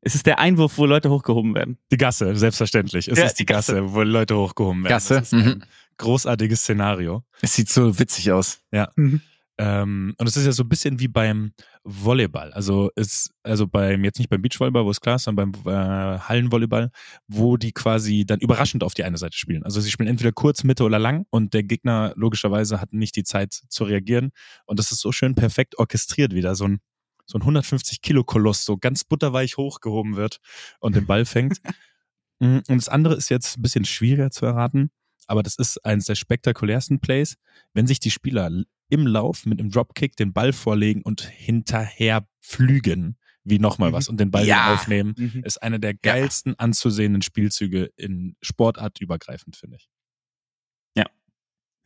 Ja. Es ist der Einwurf, wo Leute hochgehoben werden. Die Gasse, selbstverständlich. Es Ja, ist die die Gasse. Gasse, wo Leute hochgehoben werden. Gasse, Das ist ein mhm. großartiges Szenario. Es sieht so witzig aus. Ähm, und es ist ja so ein bisschen wie beim Volleyball. Also ist, also beim, jetzt nicht beim Beachvolleyball, wo es klar ist, sondern beim äh, Hallenvolleyball, wo die quasi dann überraschend auf die eine Seite spielen. Also sie spielen entweder kurz, Mitte oder lang und der Gegner logischerweise hat nicht die Zeit zu reagieren. Und das ist so schön perfekt orchestriert wieder. So ein, so ein 150 Kilo Koloss so ganz butterweich hochgehoben wird und den Ball fängt. Mm, Und das andere ist jetzt ein bisschen schwieriger zu erraten, aber das ist eines der spektakulärsten Plays, wenn sich die Spieler im Lauf mit einem Dropkick den Ball vorlegen und hinterher flügen, wie nochmal Mhm. was, und den Ball Ja. aufnehmen, Mhm. ist einer der geilsten anzusehenden Spielzüge in Sportart übergreifend, finde ich.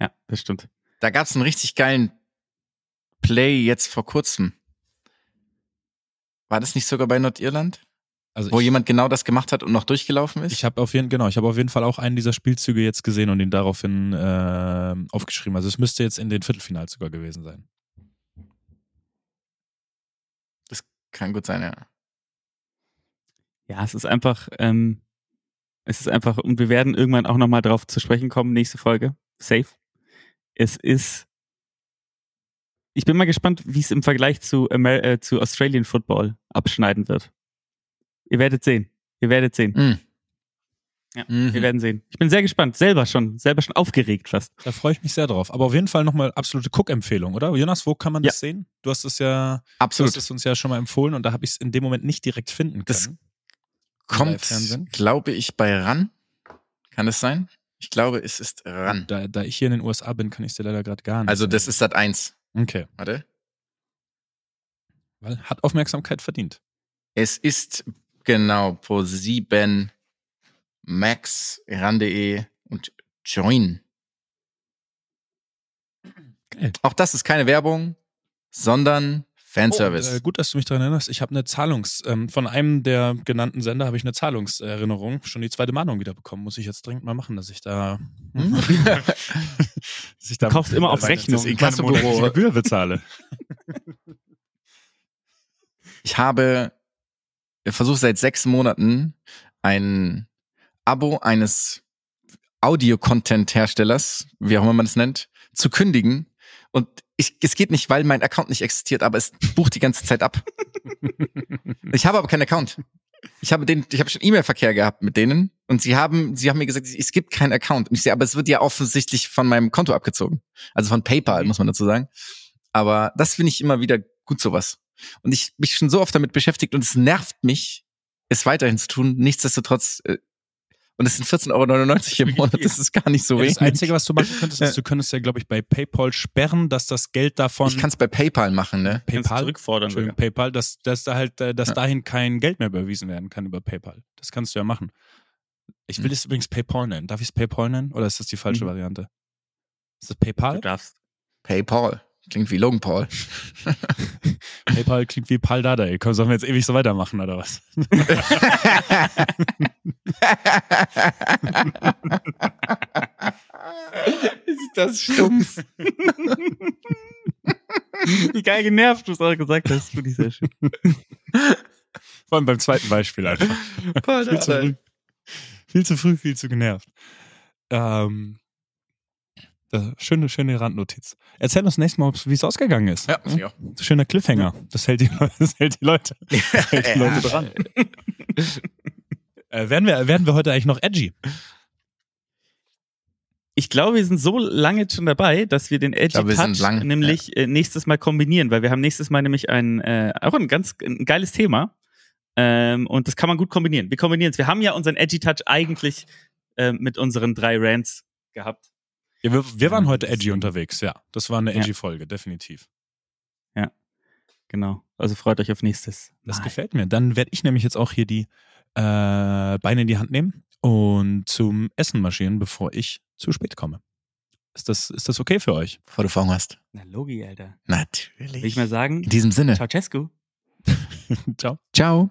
Ja, das stimmt. Da gab es einen richtig geilen Play jetzt vor kurzem. War das nicht sogar bei Nordirland? Also Wo ich, jemand genau das gemacht hat und noch durchgelaufen ist? ich habe auf jeden genau, ich habe auf jeden Fall auch einen dieser Spielzüge jetzt gesehen und ihn daraufhin äh, aufgeschrieben. Also es müsste jetzt in den Viertelfinals sogar gewesen sein. Kann gut sein, ja. Ja, es ist einfach, ähm, es ist einfach, und wir werden irgendwann auch nochmal drauf zu sprechen kommen, nächste Folge. Safe. Es ist, ich bin mal gespannt, wie es im Vergleich zu, Amer äh, zu Australian Football abschneiden wird. Ihr werdet sehen. Ihr werdet sehen. Mhm. Ja, Mhm. Wir werden sehen. Ich bin sehr gespannt. Selber schon, selber schon aufgeregt fast. Da freue ich mich sehr drauf. Aber auf jeden Fall nochmal absolute Cook-Empfehlung, oder? Jonas, wo kann man das sehen? Du hast es ja, du Absolut. hast es uns ja schon mal empfohlen und da habe ich es in dem Moment nicht direkt finden Das können. Kommt, Fernsehen? glaube ich, bei RAN. Kann es sein? Ich glaube, es ist RAN. Da, da ich hier in den USA bin, kann ich es dir leider gerade gar nicht. Also, sagen. das ist Sat 1. Okay. Warte. Weil hat Aufmerksamkeit verdient. Es ist genau pro 7 Max, ran.de und Join. Geil. Auch das ist keine Werbung, sondern Fanservice. Oh, äh, gut, dass du mich daran erinnerst. Ich habe eine Zahlungs, ähm, von einem der genannten Sender habe ich eine Zahlungserinnerung. Schon die zweite Mahnung wieder bekommen. Muss ich jetzt dringend mal machen, dass ich da. Hm? dass ich da Du kaufst immer auf meine- Rechnung. dass ich Das meine monatliche Inkassobüro. Gebühr bezahle. Ich habe versucht seit sechs Monaten ein Abo eines Audio-Content-Herstellers, wie auch immer man es nennt, zu kündigen. Und ich, es geht nicht, weil mein Account nicht existiert, aber es bucht die ganze Zeit ab. ich habe aber keinen Account. Ich habe den, ich habe schon E-Mail-Verkehr gehabt mit denen und sie haben, sie haben mir gesagt, es gibt keinen Account. Und ich sehe, aber es wird ja offensichtlich von meinem Konto abgezogen. Also von PayPal, muss man dazu sagen. Aber das finde ich immer wieder gut sowas. Und ich mich schon so oft damit beschäftigt und es nervt mich, es weiterhin zu tun. Nichtsdestotrotz, äh, Und es sind 14,99 Euro im Monat. Das ist gar nicht so Ja, wenig. das Einzige, was du machen könntest, ist, du könntest ja, glaube ich, bei PayPal sperren, dass das Geld davon ich kann es bei PayPal machen, ne? Kannst du PayPal, zurückfordern. Entschuldigung, sogar. PayPal, dass, dass da halt, äh, dass Ja. dahin kein Geld mehr überwiesen werden kann über PayPal. Das kannst du ja machen. Ich will Hm. es übrigens PayPal nennen. Darf ich es PayPal nennen oder ist das die falsche Mhm. Variante? Ist das PayPal? Du darfst. PayPal. Klingt wie Logan Paul. PayPal klingt wie Pal Dada. Ey. Komm, sollen wir jetzt ewig so weitermachen oder was? ist das stumpf? Wie geil genervt du es auch gesagt hast. Finde ich sehr schön. Vor allem beim zweiten Beispiel einfach. Paul viel, zu früh. viel zu früh, viel zu genervt. Ähm, schöne, schöne Randnotiz. Erzähl uns nächstes Mal, wie es ausgegangen ist. Ja, ja. Schöner Cliffhanger. Das hält die, das hält die Leute, das hält die Leute dran. Äh, werden, wir, werden wir heute eigentlich noch edgy? Ich glaube, wir sind so lange jetzt schon dabei, dass wir den Edgy glaube, Touch lang, nämlich äh, nächstes Mal kombinieren, weil wir haben nächstes Mal nämlich ein äh, auch ein ganz ein geiles Thema ähm, und das kann man gut kombinieren. Wir kombinieren es. Wir haben ja unseren Edgy Touch eigentlich äh, mit unseren drei Rants gehabt. Ja, wir, wir waren heute edgy unterwegs, ja. Das war eine Ja. edgy Folge, definitiv. Genau. Also freut euch auf nächstes. Das gefällt mir. Dann werde ich nämlich jetzt auch hier die äh, Beine in die Hand nehmen und zum Essen marschieren, bevor ich zu spät komme. Ist das, ist das okay für euch? Bevor du Fong hast. Na Logi, Alter. Natürlich. Will ich mal sagen, In diesem Sinne. Ceausescu. Ciao. Ciao.